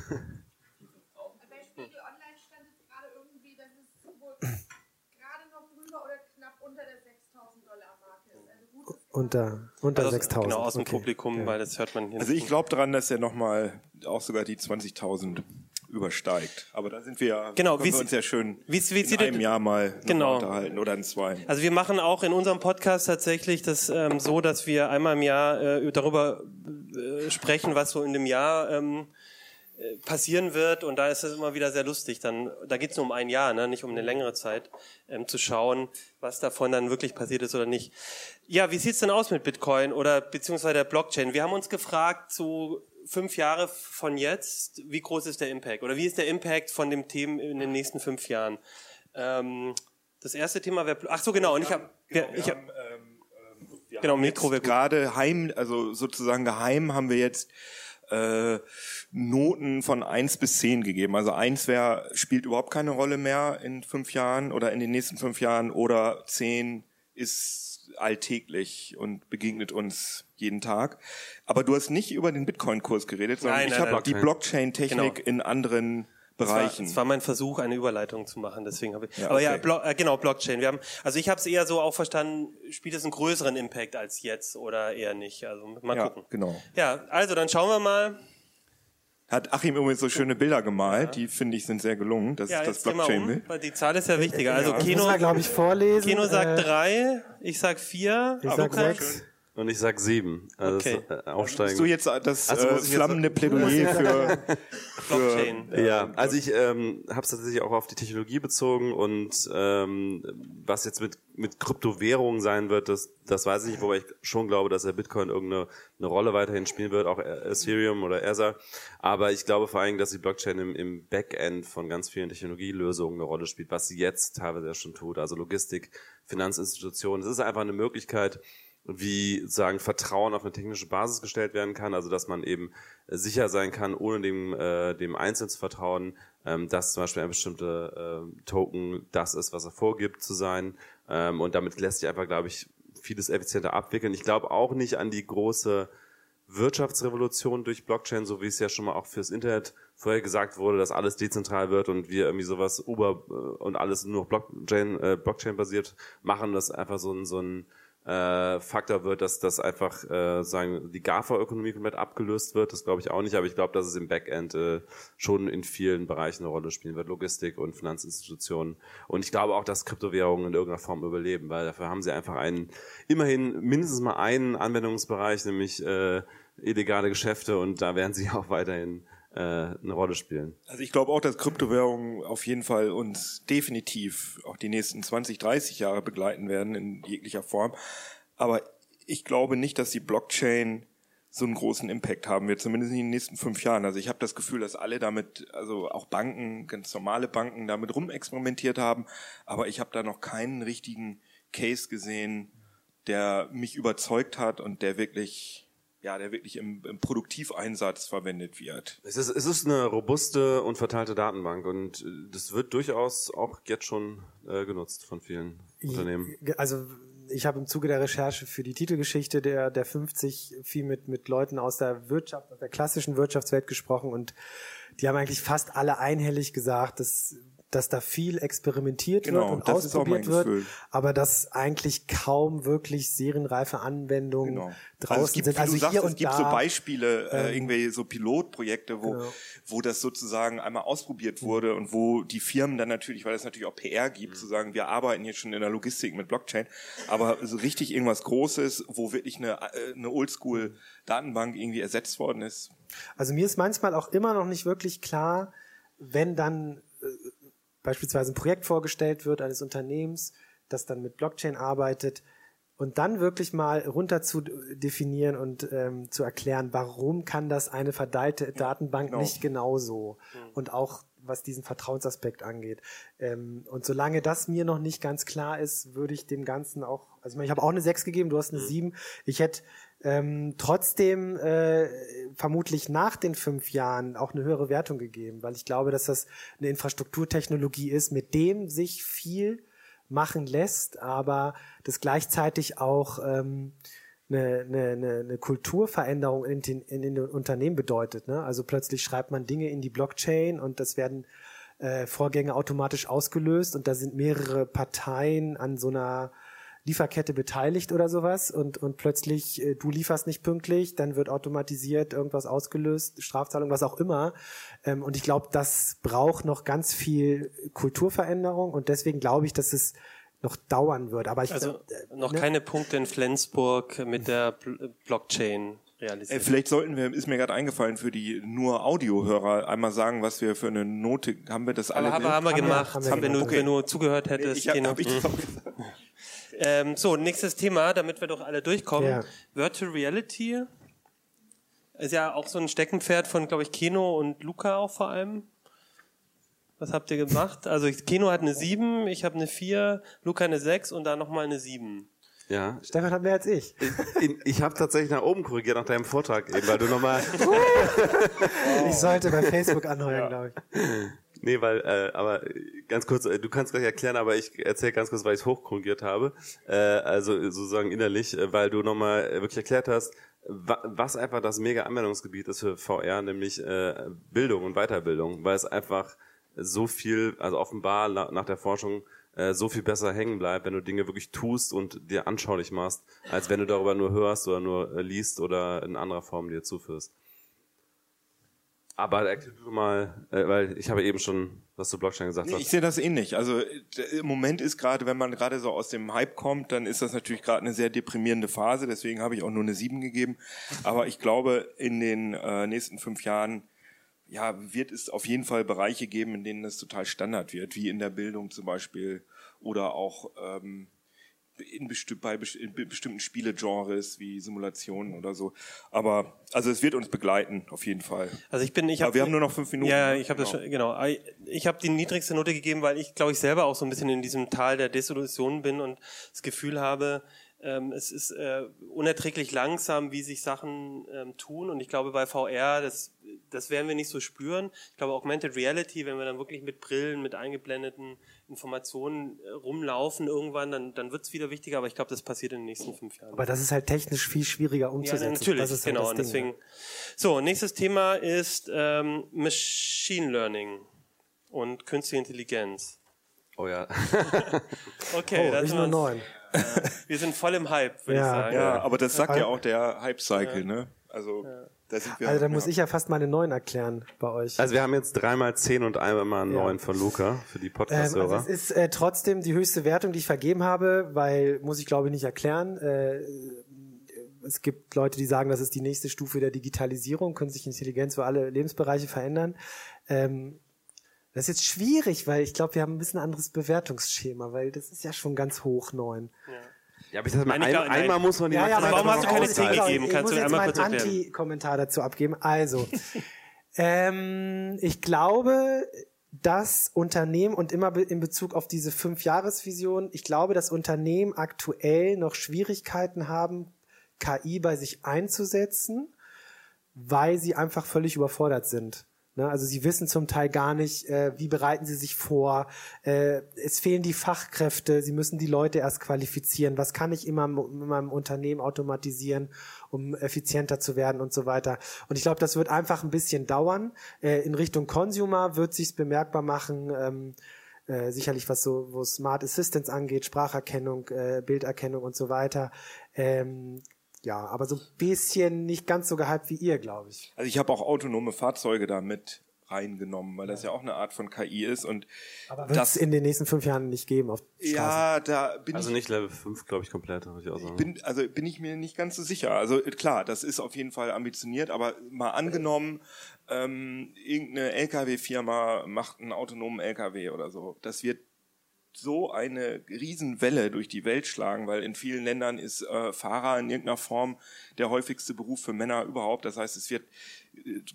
Bei Spiegel Online stand es gerade irgendwie, dass es wohl gerade noch drüber oder knapp unter der 6000 Dollar Marke ist. Also gut ist Unter, unter Also, 6000. Genau, aus dem Okay. Publikum, weil das hört man hier Also ich glaube daran, dass er nochmal auch sogar die 20.000 übersteigt. Aber da sind wir ja, Genau, wie wir uns ja schön wie wie in einem Jahr mal noch Genau. unterhalten oder in zwei. Also wir machen auch in unserem Podcast tatsächlich das ähm, so, dass wir einmal im Jahr äh, darüber äh, sprechen, was so in dem Jahr ähm, äh, passieren wird. Und da ist es immer wieder sehr lustig. Dann, da geht es nur um ein Jahr, ne? nicht um eine längere Zeit, ähm, zu schauen, was davon dann wirklich passiert ist oder nicht. Ja, wie sieht's denn aus mit Bitcoin oder beziehungsweise der Blockchain? Wir haben uns gefragt, so fünf Jahre von jetzt, wie groß ist der Impact? Oder wie ist der Impact von dem Themen in den nächsten fünf Jahren? Ähm, das erste Thema wäre, ach so genau, und ich habe, ich hab, genau, Mikro. Gerade heim, also sozusagen geheim haben wir jetzt äh, Noten von eins bis zehn gegeben. Also eins wäre, spielt überhaupt keine Rolle mehr in fünf Jahren oder in den nächsten fünf Jahren oder zehn ist alltäglich und begegnet uns jeden Tag. Aber du hast nicht über den Bitcoin-Kurs geredet, sondern Nein, ich habe die Blockchain-Technik Genau. in anderen Bereichen. Es war, war mein Versuch, eine Überleitung zu machen, deswegen habe ich. Ja, aber ja, okay. Blo äh, genau, Blockchain. Wir haben, also ich habe es eher so auch verstanden, spielt es einen größeren Impact als jetzt oder eher nicht. Also mal ja, gucken. genau. Ja, also dann schauen wir mal. Hat Achim übrigens so schöne Bilder gemalt, die finde ich sind sehr gelungen. Das Ja, ist das jetzt dreh mal blockchain um, die Zahl ist ja wichtiger. Also Keno, müssen wir, glaube ich, vorlesen. Keno sagt Äh, drei, ich sag vier. Ich Ah, sag Lukas? sechs. Und ich sag sieben. Also Okay. das, äh, Bist du aufsteigen. jetzt das Also äh, flammende Plädoyer für, Blockchain. Ja, also ich ähm, habe es tatsächlich auch auf die Technologie bezogen und ähm, was jetzt mit mit Kryptowährungen sein wird, das das weiß ich nicht, wobei ich schon glaube, dass der Bitcoin irgendeine eine Rolle weiterhin spielen wird, auch Ethereum oder Ether. Aber ich glaube vor allem, dass die Blockchain im, im Backend von ganz vielen Technologielösungen eine Rolle spielt, was sie jetzt teilweise ja schon tut, also Logistik, Finanzinstitutionen. Es ist einfach eine Möglichkeit, wie sagen Vertrauen auf eine technische Basis gestellt werden kann, also dass man eben äh, sicher sein kann, ohne dem äh, dem Einzelnen zu vertrauen, ähm, dass zum Beispiel ein bestimmter äh, Token das ist, was er vorgibt zu sein, ähm, und damit lässt sich einfach, glaube ich, vieles effizienter abwickeln. Ich glaube auch nicht an die große Wirtschaftsrevolution durch Blockchain, so wie es ja schon mal auch fürs Internet vorher gesagt wurde, dass alles dezentral wird und wir irgendwie sowas Uber äh, und alles nur Blockchain, äh, Blockchain basiert machen, das einfach so ein, so ein äh, Faktor wird, dass das einfach äh, sagen die GAFA-Ökonomie komplett abgelöst wird. Das glaube ich auch nicht, aber ich glaube, dass es im Backend äh, schon in vielen Bereichen eine Rolle spielen wird, Logistik und Finanzinstitutionen. Und ich glaube auch, dass Kryptowährungen in irgendeiner Form überleben, weil dafür haben sie einfach einen, immerhin mindestens mal einen Anwendungsbereich, nämlich äh, illegale Geschäfte und da werden sie auch weiterhin eine Rolle spielen. Also ich glaube auch, dass Kryptowährungen auf jeden Fall uns definitiv auch die nächsten 20, 30 Jahre begleiten werden in jeglicher Form. Aber ich glaube nicht, dass die Blockchain so einen großen Impact haben wird, zumindest in den nächsten fünf Jahren. Also ich habe das Gefühl, dass alle damit, also auch Banken, ganz normale Banken damit rumexperimentiert haben, aber ich habe da noch keinen richtigen Case gesehen, der mich überzeugt hat und der wirklich, ja, der wirklich im, im Produktiveinsatz verwendet wird. Es ist, es ist eine robuste und verteilte Datenbank und äh, das wird durchaus auch jetzt schon äh, genutzt von vielen Unternehmen. Also ich habe im Zuge der Recherche für die Titelgeschichte der, der 50 viel mit, mit Leuten aus der Wirtschaft, aus der klassischen Wirtschaftswelt gesprochen und die haben eigentlich fast alle einhellig gesagt, dass dass da viel experimentiert Genau, wird und ausprobiert wird, Gefühl. aber dass eigentlich kaum wirklich serienreife Anwendungen Genau. draußen also es gibt, sind. Also du sagst, hier und es gibt da, so Beispiele, äh, ähm, irgendwelche so Pilotprojekte, wo, Genau. wo das sozusagen einmal ausprobiert wurde und wo die Firmen dann natürlich, weil es natürlich auch PR gibt, zu sagen, wir arbeiten jetzt schon in der Logistik mit Blockchain, aber so richtig irgendwas Großes, wo wirklich eine, äh, eine Oldschool-Datenbank irgendwie ersetzt worden ist. Also mir ist manchmal auch immer noch nicht wirklich klar, wenn dann äh, beispielsweise ein Projekt vorgestellt wird eines Unternehmens, das dann mit Blockchain arbeitet und dann wirklich mal runter zu definieren und ähm, zu erklären, warum kann das eine verteilte Datenbank genau. nicht genauso und auch was diesen Vertrauensaspekt angeht. Ähm, und solange das mir noch nicht ganz klar ist, würde ich dem Ganzen auch, also ich, meine, ich habe auch eine 6 gegeben, du hast eine 7. Ich hätte ähm, trotzdem äh, vermutlich nach den fünf Jahren auch eine höhere Wertung gegeben, weil ich glaube, dass das eine Infrastrukturtechnologie ist, mit dem sich viel machen lässt, aber das gleichzeitig auch ähm, eine, eine, eine, Kulturveränderung in den, in den Unternehmen bedeutet. Ne? Also plötzlich schreibt man Dinge in die Blockchain und das werden äh, Vorgänge automatisch ausgelöst und da sind mehrere Parteien an so einer Lieferkette beteiligt oder sowas und, und plötzlich äh, du lieferst nicht pünktlich, dann wird automatisiert irgendwas ausgelöst, Strafzahlung, was auch immer. Ähm, und ich glaube, das braucht noch ganz viel Kulturveränderung und deswegen glaube ich, dass es noch dauern wird. Aber ich Also äh, noch ne? keine Punkte in Flensburg mit der Bl Blockchain realisiert. vielleicht sollten wir, ist mir gerade eingefallen, für die nur Audiohörer einmal sagen, was wir für eine Note, haben wir das alle? aber haben wir, haben wir Haben wir- gemacht, haben wir wenn, du, gemacht. wenn du zugehört hättest. ich hab, Keno. hab ich das auch gesagt? ähm, so, nächstes Thema, damit wir doch alle durchkommen. Ja. Virtual Reality ist ja auch so ein Steckenpferd von, glaube ich, Keno und Luca auch vor allem. Was habt ihr gemacht? Also ich- Keno hat eine 7, ich habe eine 4, Luca eine 6 und dann nochmal eine 7. Ja, Stefan hat mehr als ich. ich, ich habe tatsächlich nach oben korrigiert nach deinem Vortrag eben, weil du nochmal Ich sollte bei Facebook anheuern, glaube ich. Nee, weil, äh, aber ganz kurz, äh, du kannst gleich erklären, aber ich erzähle ganz kurz, weil ich es hochkorrigiert habe. Äh, also sozusagen innerlich, äh, weil du nochmal äh, wirklich erklärt hast, wa was einfach das mega Anwendungsgebiet ist für VR, nämlich äh, Bildung und Weiterbildung, weil es einfach so viel, also offenbar nach der Forschung äh, so viel besser hängen bleibt, wenn du Dinge wirklich tust und dir anschaulich machst, als wenn du darüber nur hörst oder nur liest oder in anderer Form dir zuführst. Aber erklär du mal, äh, weil ich habe eben schon was zu Blockchain gesagt. Nee, ich sehe das ähnlich. Also im Moment ist gerade, wenn man gerade so aus dem Hype kommt, dann ist das natürlich gerade eine sehr deprimierende Phase. Deswegen habe ich auch nur eine 7 gegeben. Aber ich glaube, in den äh, nächsten fünf Jahren ja, wird es auf jeden Fall Bereiche geben, in denen das total Standard wird, wie in der Bildung zum Beispiel oder auch ähm, in, besti bei in bestimmten Spielegenres wie Simulationen oder so. Aber also es wird uns begleiten auf jeden Fall. Also ich bin, ich habe, wir haben nur noch fünf Minuten. Ja, ich habe genau. das schon, genau. Ich habe die niedrigste Note gegeben, weil ich glaube ich selber auch so ein bisschen in diesem Tal der Desillusion bin und das Gefühl habe, ähm, es ist äh, unerträglich langsam, wie sich Sachen ähm, tun. Und ich glaube, bei VR, das, das werden wir nicht so spüren. Ich glaube, Augmented Reality, wenn wir dann wirklich mit Brillen, mit eingeblendeten Informationen äh, rumlaufen irgendwann, dann, dann wird es wieder wichtiger. Aber ich glaube, das passiert in den nächsten fünf Jahren. Aber das ist halt technisch viel schwieriger umzusetzen. Ja, natürlich, das ist halt genau. Halt und deswegen. Ding, So, nächstes Thema ist ähm, Machine Learning und Künstliche Intelligenz. Oh ja. okay, oh, das ist nur neun. Wir sind voll im Hype, würde ja, ich sagen. Ja, aber das sagt ja auch der Hype-Cycle, ne? Also, da sind wir. Also, da muss ich ja fast meine neun erklären bei euch. Also, wir haben jetzt dreimal zehn und einmal neun von Luca für die Podcast-Hörer. Ähm, also es ist äh, trotzdem die höchste Wertung, die ich vergeben habe, weil, muss ich glaube ich nicht erklären, äh, es gibt Leute, die sagen, das ist die nächste Stufe der Digitalisierung, künstliche Intelligenz, wo alle Lebensbereiche verändern. Ähm, das ist jetzt schwierig, weil ich glaube, wir haben ein bisschen anderes Bewertungsschema, weil das ist ja schon ganz hoch neun. Ja. Ja, aber ich sag mal, ein, einmal muss man die ja, ja, aber Warum hast du keine 10 gegeben? Ich Kannst muss du jetzt einmal einen Anti-Kommentar dazu abgeben. Also, ähm, ich glaube, das Unternehmen und immer in Bezug auf diese Fünf-Jahres-Vision, ich glaube, dass Unternehmen aktuell noch Schwierigkeiten haben, KI bei sich einzusetzen, weil sie einfach völlig überfordert sind. Ne? Also sie wissen zum Teil gar nicht, äh, wie bereiten sie sich vor. Äh, es fehlen die Fachkräfte. Sie müssen die Leute erst qualifizieren. Was kann ich immer in meinem Unternehmen automatisieren, um effizienter zu werden und so weiter. Und ich glaube, das wird einfach ein bisschen dauern. Äh, in Richtung Consumer wird sich's bemerkbar machen. Ähm, äh, sicherlich was so, wo Smart Assistance angeht, Spracherkennung, Bilderkennung und so weiter. Ähm, ja, aber so ein bisschen nicht ganz so gehypt wie ihr, glaube ich. Also ich habe auch autonome Fahrzeuge da mit reingenommen, weil das ja auch eine Art von KI ist und aber wird es in den nächsten fünf Jahren nicht geben auf Straßen. Ja, da bin also ich nicht Level 5, glaube ich, komplett. Ich auch sagen. Bin, also bin ich mir nicht ganz so sicher. Also klar, das ist auf jeden Fall ambitioniert, aber mal angenommen, ähm, irgendeine LKW-Firma macht einen autonomen LKW oder so. Das wird so eine Riesenwelle durch die Welt schlagen, weil in vielen Ländern ist äh, Fahrer in irgendeiner Form der häufigste Beruf für Männer überhaupt. Das heißt, es wird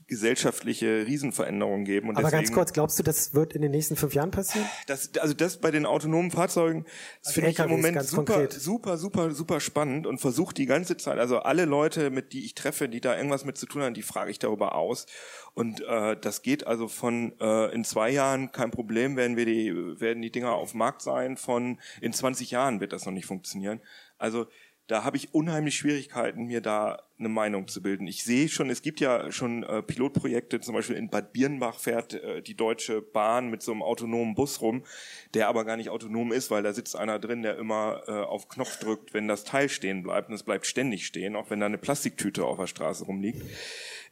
gesellschaftliche Riesenveränderungen geben. Und Aber deswegen, ganz kurz, glaubst du, das wird in den nächsten fünf Jahren passieren? Das, also das bei den autonomen Fahrzeugen, das also finde ich im Moment super, konkret. super, super, super spannend und versuche die ganze Zeit, also alle Leute, mit die ich treffe, die da irgendwas mit zu tun haben, die frage ich darüber aus. Und äh, das geht also von äh, in zwei Jahren kein Problem, werden wir die, werden die Dinger auf Markt sein, von in 20 Jahren wird das noch nicht funktionieren. Also da habe ich unheimlich Schwierigkeiten, mir da eine Meinung zu bilden. Ich sehe schon, es gibt ja schon äh, Pilotprojekte, zum Beispiel in Bad Birnbach fährt äh, die Deutsche Bahn mit so einem autonomen Bus rum, der aber gar nicht autonom ist, weil da sitzt einer drin, der immer äh, auf Knopf drückt, wenn das Teil stehen bleibt und es bleibt ständig stehen, auch wenn da eine Plastiktüte auf der Straße rumliegt.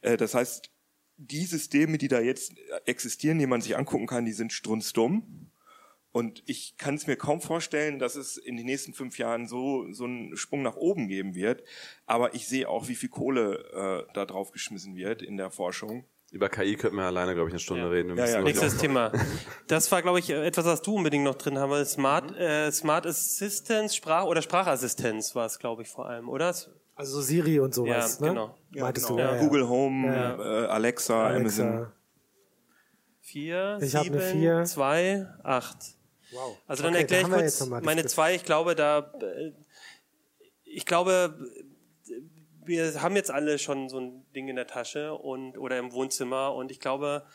Äh, das heißt, die Systeme, die da jetzt existieren, die man sich angucken kann, die sind strunzdumm. Und ich kann es mir kaum vorstellen, dass es in den nächsten fünf Jahren so, so einen Sprung nach oben geben wird. Aber ich sehe auch, wie viel Kohle äh, da drauf geschmissen wird in der Forschung. Über KI könnten wir alleine, glaube ich, eine Stunde ja. reden. Ja, ja, Nächstes Thema. Das war, glaube ich, etwas, was du unbedingt noch drin haben wolltest. Smart, mhm. äh, Smart Assistance, Sprach- oder Sprachassistenz war es, glaube ich, vor allem, oder? Also Siri und sowas, ja, ne? Genau. Meintest genau. du? Ja, Google Home, äh, Alexa, Alexa, Amazon. Vier, ich sieben, vier. zwei, acht. Wow. Also dann okay, erkläre ich kurz meine zwei. Ich glaube, da, äh, ich glaube, wir haben jetzt alle schon so ein Ding in der Tasche und oder im Wohnzimmer und ich glaube,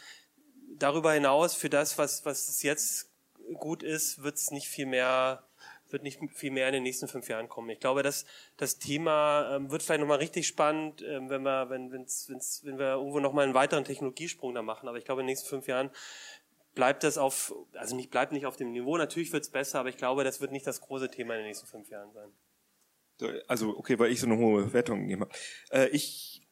darüber hinaus für das, was was jetzt gut ist, wird es nicht viel mehr wird nicht viel mehr in den nächsten fünf Jahren kommen. Ich glaube, dass das Thema ähm, wird vielleicht nochmal richtig spannend, ähm, wenn wir, wenn, wenn's, wenn's, wenn wir irgendwo nochmal einen weiteren Technologiesprung da machen. Aber ich glaube, in den nächsten fünf Jahren bleibt das auf, also nicht bleibt nicht auf dem Niveau. Natürlich wird es besser, aber ich glaube, das wird nicht das große Thema in den nächsten fünf Jahren sein. Also, okay, weil ich so eine hohe Wertung gegeben habe. Äh, ich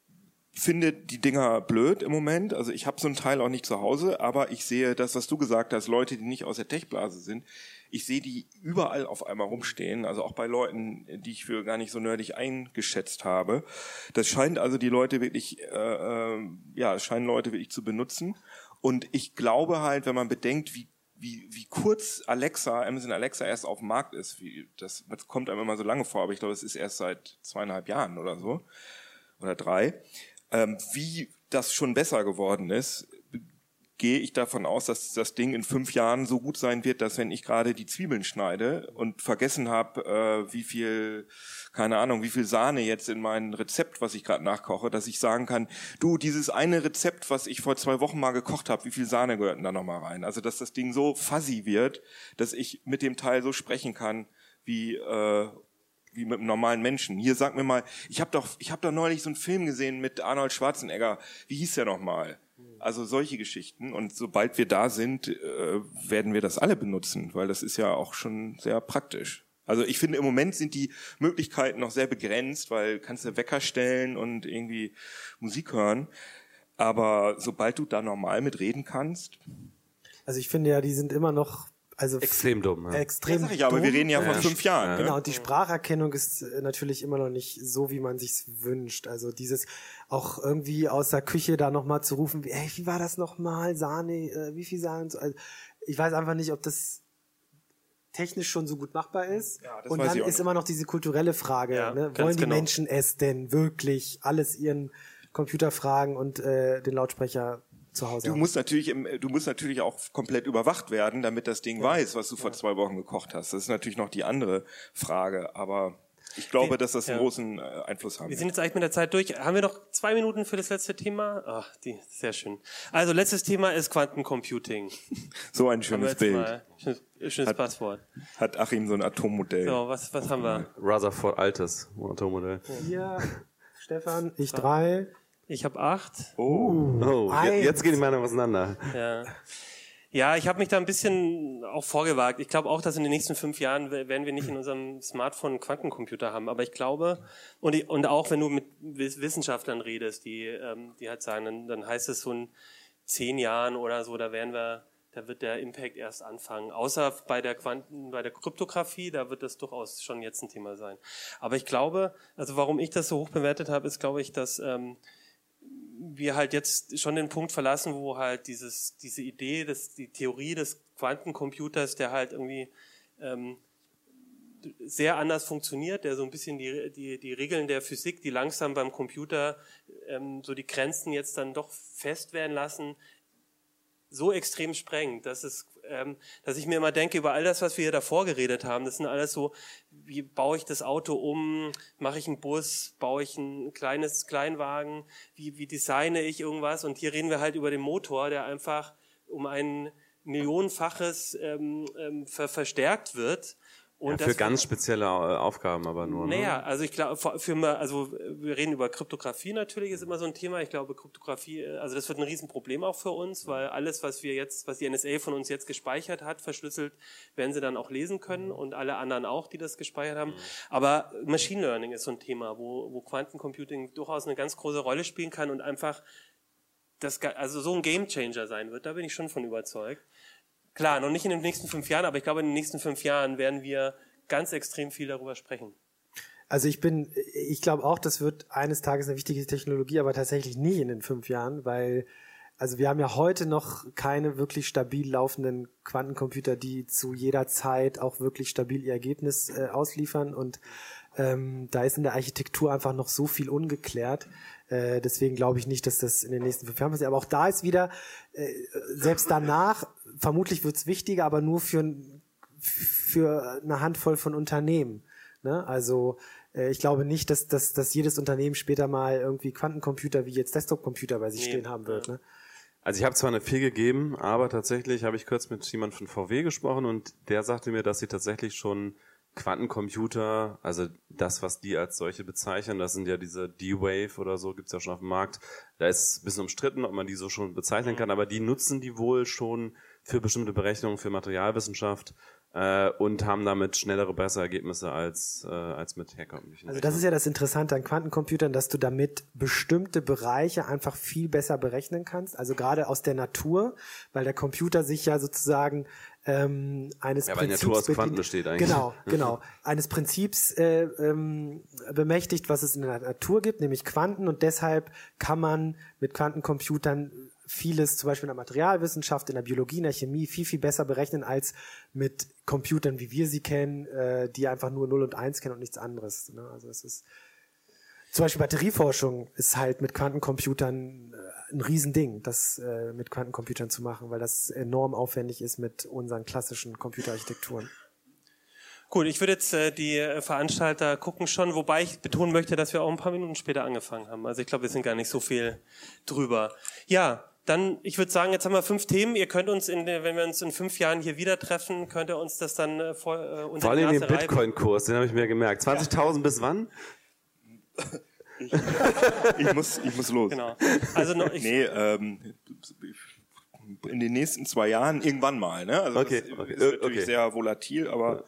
finde die Dinger blöd im Moment. Also ich habe so einen Teil auch nicht zu Hause, aber ich sehe das, was du gesagt hast, Leute, die nicht aus der Techblase sind, ich sehe die überall auf einmal rumstehen, also auch bei Leuten, die ich für gar nicht so nerdig eingeschätzt habe. Das scheint also die Leute wirklich, äh, äh, ja, scheinen Leute wirklich zu benutzen. Und ich glaube halt, wenn man bedenkt, wie wie, wie kurz Alexa, Amazon Alexa erst auf dem Markt ist, wie, das, das kommt einem immer so lange vor, aber ich glaube, es ist erst seit zweieinhalb Jahren oder so, oder drei, ähm, wie das schon besser geworden ist, gehe ich davon aus, dass das Ding in fünf Jahren so gut sein wird, dass wenn ich gerade die Zwiebeln schneide und vergessen habe, äh, wie viel, keine Ahnung, wie viel Sahne jetzt in mein Rezept, was ich gerade nachkoche, dass ich sagen kann, du, dieses eine Rezept, was ich vor zwei Wochen mal gekocht habe, wie viel Sahne gehört denn da nochmal rein? Also dass das Ding so fuzzy wird, dass ich mit dem Teil so sprechen kann, wie äh, wie mit einem normalen Menschen. Hier sag mir mal, ich habe doch, ich habe da neulich so einen Film gesehen mit Arnold Schwarzenegger. Wie hieß der nochmal? Also solche Geschichten. Und sobald wir da sind, äh, werden wir das alle benutzen, weil das ist ja auch schon sehr praktisch. Also ich finde, im Moment sind die Möglichkeiten noch sehr begrenzt, weil kannst du Wecker stellen und irgendwie Musik hören. Aber sobald du da normal mit reden kannst. Also ich finde ja, die sind immer noch also extrem dumm. Ja. Extrem ja, sag ich, aber wir reden ja, ja. von fünf Jahren. Genau, und die Spracherkennung ist äh, natürlich immer noch nicht so, wie man sich's wünscht. Also dieses auch irgendwie aus der Küche da nochmal zu rufen, wie, ey, wie war das nochmal? Sahne, äh, wie viel Sahne? Also, ich weiß einfach nicht, ob das technisch schon so gut machbar ist. Ja, das und dann ist immer noch diese kulturelle Frage. Ja, ne? Wollen die genau. Menschen es denn wirklich alles ihren Computer fragen und äh, den Lautsprecher zu Hause. Du haben. musst natürlich, im, du musst natürlich auch komplett überwacht werden, damit das Ding ja. weiß, was du vor zwei Wochen gekocht hast. Das ist natürlich noch die andere Frage, aber ich glaube, wir, dass das einen ja. großen äh, Einfluss haben. Wir sind jetzt eigentlich mit der Zeit durch. Haben wir noch zwei Minuten für das letzte Thema? Ach, die, sehr schön. Also, letztes Thema ist Quantencomputing. so ein schönes Bild. Schönes, schönes hat, Passwort. Hat Achim so ein Atommodell. So, was, was haben wir? Rutherford altes Atommodell. Hier, Stefan, ich drei. Ich habe acht. Oh, oh jetzt gehen die Meinungen auseinander. Ja. Ja, ich habe mich da ein bisschen auch vorgewagt. Ich glaube auch, dass in den nächsten fünf Jahren werden wir nicht in unserem Smartphone einen Quantencomputer haben. Aber ich glaube, und, ich, und auch wenn du mit Wissenschaftlern redest, die, ähm, die halt sagen, dann, dann heißt es so in zehn Jahren oder so, da werden wir, da wird der Impact erst anfangen. Außer bei der Quanten, bei der Kryptographie, da wird das durchaus schon jetzt ein Thema sein. Aber ich glaube, also warum ich das so hoch bewertet habe, ist, glaube ich, dass ähm, wir halt jetzt schon den Punkt verlassen, wo halt dieses, diese Idee, dass die Theorie des Quantencomputers, der halt irgendwie ähm, sehr anders funktioniert, der so ein bisschen die, die, die Regeln der Physik, die langsam beim Computer ähm, so die Grenzen jetzt dann doch fest werden lassen, so extrem sprengt, dass es, ähm, dass ich mir immer denke über all das, was wir hier davor geredet haben. Das sind alles so, wie baue ich das Auto um, mache ich einen Bus, baue ich ein kleines Kleinwagen, wie, wie designe ich irgendwas? Und hier reden wir halt über den Motor, der einfach um ein Millionenfaches ähm, ähm, ver verstärkt wird ja, für ganz spezielle äh, Aufgaben aber nur. Ne? Naja, ne? also ich glaube, für also wir reden über Kryptographie natürlich, ist immer so ein Thema. Ich glaube, Kryptographie, äh, also das wird ein Riesenproblem auch für uns, weil alles, was wir jetzt, was die NSA von uns jetzt gespeichert hat, verschlüsselt, werden sie dann auch lesen können und alle anderen auch, die das gespeichert haben. Aber Machine Learning ist so ein Thema, wo, wo Quantencomputing durchaus eine ganz große Rolle spielen kann und einfach das, also so ein Gamechanger sein wird. Da bin ich schon von überzeugt. Klar, noch nicht in den nächsten fünf Jahren, aber ich glaube, in den nächsten fünf Jahren werden wir ganz extrem viel darüber sprechen. Also ich bin, ich glaube auch, das wird eines Tages eine wichtige Technologie, aber tatsächlich nie in den fünf Jahren, weil also wir haben ja heute noch keine wirklich stabil laufenden Quantencomputer, die zu jeder Zeit auch wirklich stabil ihr Ergebnis äh, ausliefern und ähm, da ist in der Architektur einfach noch so viel ungeklärt. Äh, deswegen glaube ich nicht, dass das in den nächsten fünf Jahren passiert. Aber auch da ist wieder, äh, selbst danach, vermutlich wird es wichtiger, aber nur für, für eine Handvoll von Unternehmen. Ne? Also äh, ich glaube nicht, dass, dass, dass jedes Unternehmen später mal irgendwie Quantencomputer wie jetzt Desktop-Computer bei sich nee, stehen haben wird. Ne? Also ich habe zwar eine 4 gegeben, aber tatsächlich habe ich kurz mit jemand von VW gesprochen und der sagte mir, dass sie tatsächlich schon Quantencomputer, also das, was die als solche bezeichnen, das sind ja diese D-Wave oder so, gibt's ja schon auf dem Markt. Da ist ein bisschen umstritten, ob man die so schon bezeichnen kann, aber die nutzen die wohl schon für bestimmte Berechnungen, für Materialwissenschaft äh, und haben damit schnellere, bessere Ergebnisse als, äh, als mit herkömmlichen. Also das ist ja das Interessante an Quantencomputern, dass du damit bestimmte Bereiche einfach viel besser berechnen kannst. Also gerade aus der Natur, weil der Computer sich ja sozusagen ähm, eines ja, weil Prinzips Natur aus Quanten besteht eigentlich. Genau, genau. Eines Prinzips äh, ähm, bemächtigt, was es in der Natur gibt, nämlich Quanten. Und deshalb kann man mit Quantencomputern vieles, zum Beispiel in der Materialwissenschaft, in der Biologie, in der Chemie, viel, viel besser berechnen als mit Computern, wie wir sie kennen, äh, die einfach nur 0 und 1 kennen und nichts anderes. Ne? Also es ist zum Beispiel Batterieforschung ist halt mit Quantencomputern ein Riesending, das äh, mit Quantencomputern zu machen, weil das enorm aufwendig ist mit unseren klassischen Computerarchitekturen. Gut, ich würde jetzt äh, die äh, Veranstalter gucken schon, wobei ich betonen möchte, dass wir auch ein paar Minuten später angefangen haben. Also ich glaube, wir sind gar nicht so viel drüber. Ja, dann, ich würde sagen, jetzt haben wir fünf Themen. Ihr könnt uns, in, wenn wir uns in fünf Jahren hier wieder treffen, könnt ihr uns das dann äh, vor, äh, unter Vor allem den. Bitcoin-Kurs, den habe ich mir gemerkt. 20.000 bis wann? Ich muss, ich muss los. Genau. Also noch, ich, Nee, ähm, in den nächsten zwei Jahren irgendwann mal. Ne? Also Okay, das okay, ist natürlich okay. sehr volatil, aber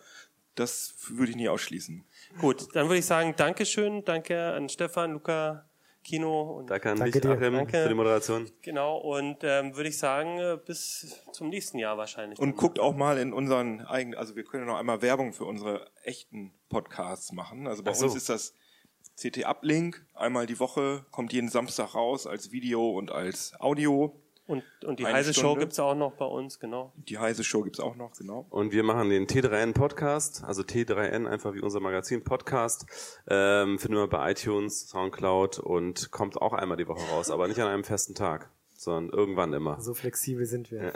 das würde ich nie ausschließen. Gut, dann würde ich sagen, Dankeschön, danke an Stefan, Luca, Kino und Danke an Danke dich, dir. Achim, Danke. für die Moderation. genau und ähm, würde ich sagen äh, bis zum nächsten Jahr wahrscheinlich. Und guckt auch mal in unseren eigenen, also wir können noch einmal Werbung für unsere echten Podcasts machen. Also bei so. uns ist das CT Uplink, einmal die Woche, kommt jeden Samstag raus als Video und als Audio. und und die Eine heiße Show Stunde. gibt's auch noch bei uns, genau. Die heiße Show gibt's auch noch, genau. Und wir machen den T3N Podcast, also T3N einfach wie unser Magazin Podcast. Ähm, finden wir bei iTunes, Soundcloud und kommt auch einmal die Woche raus, aber nicht an einem festen Tag, sondern irgendwann immer. So flexibel sind wir.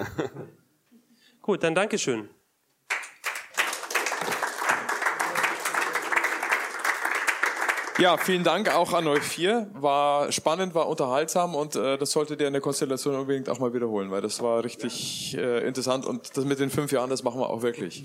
Gut, dann Dankeschön. Ja, vielen Dank auch an euch vier. War spannend, war unterhaltsam und äh, das solltet ihr in der Konstellation unbedingt auch mal wiederholen, weil das war richtig äh, interessant und das mit den fünf Jahren, das machen wir auch wirklich.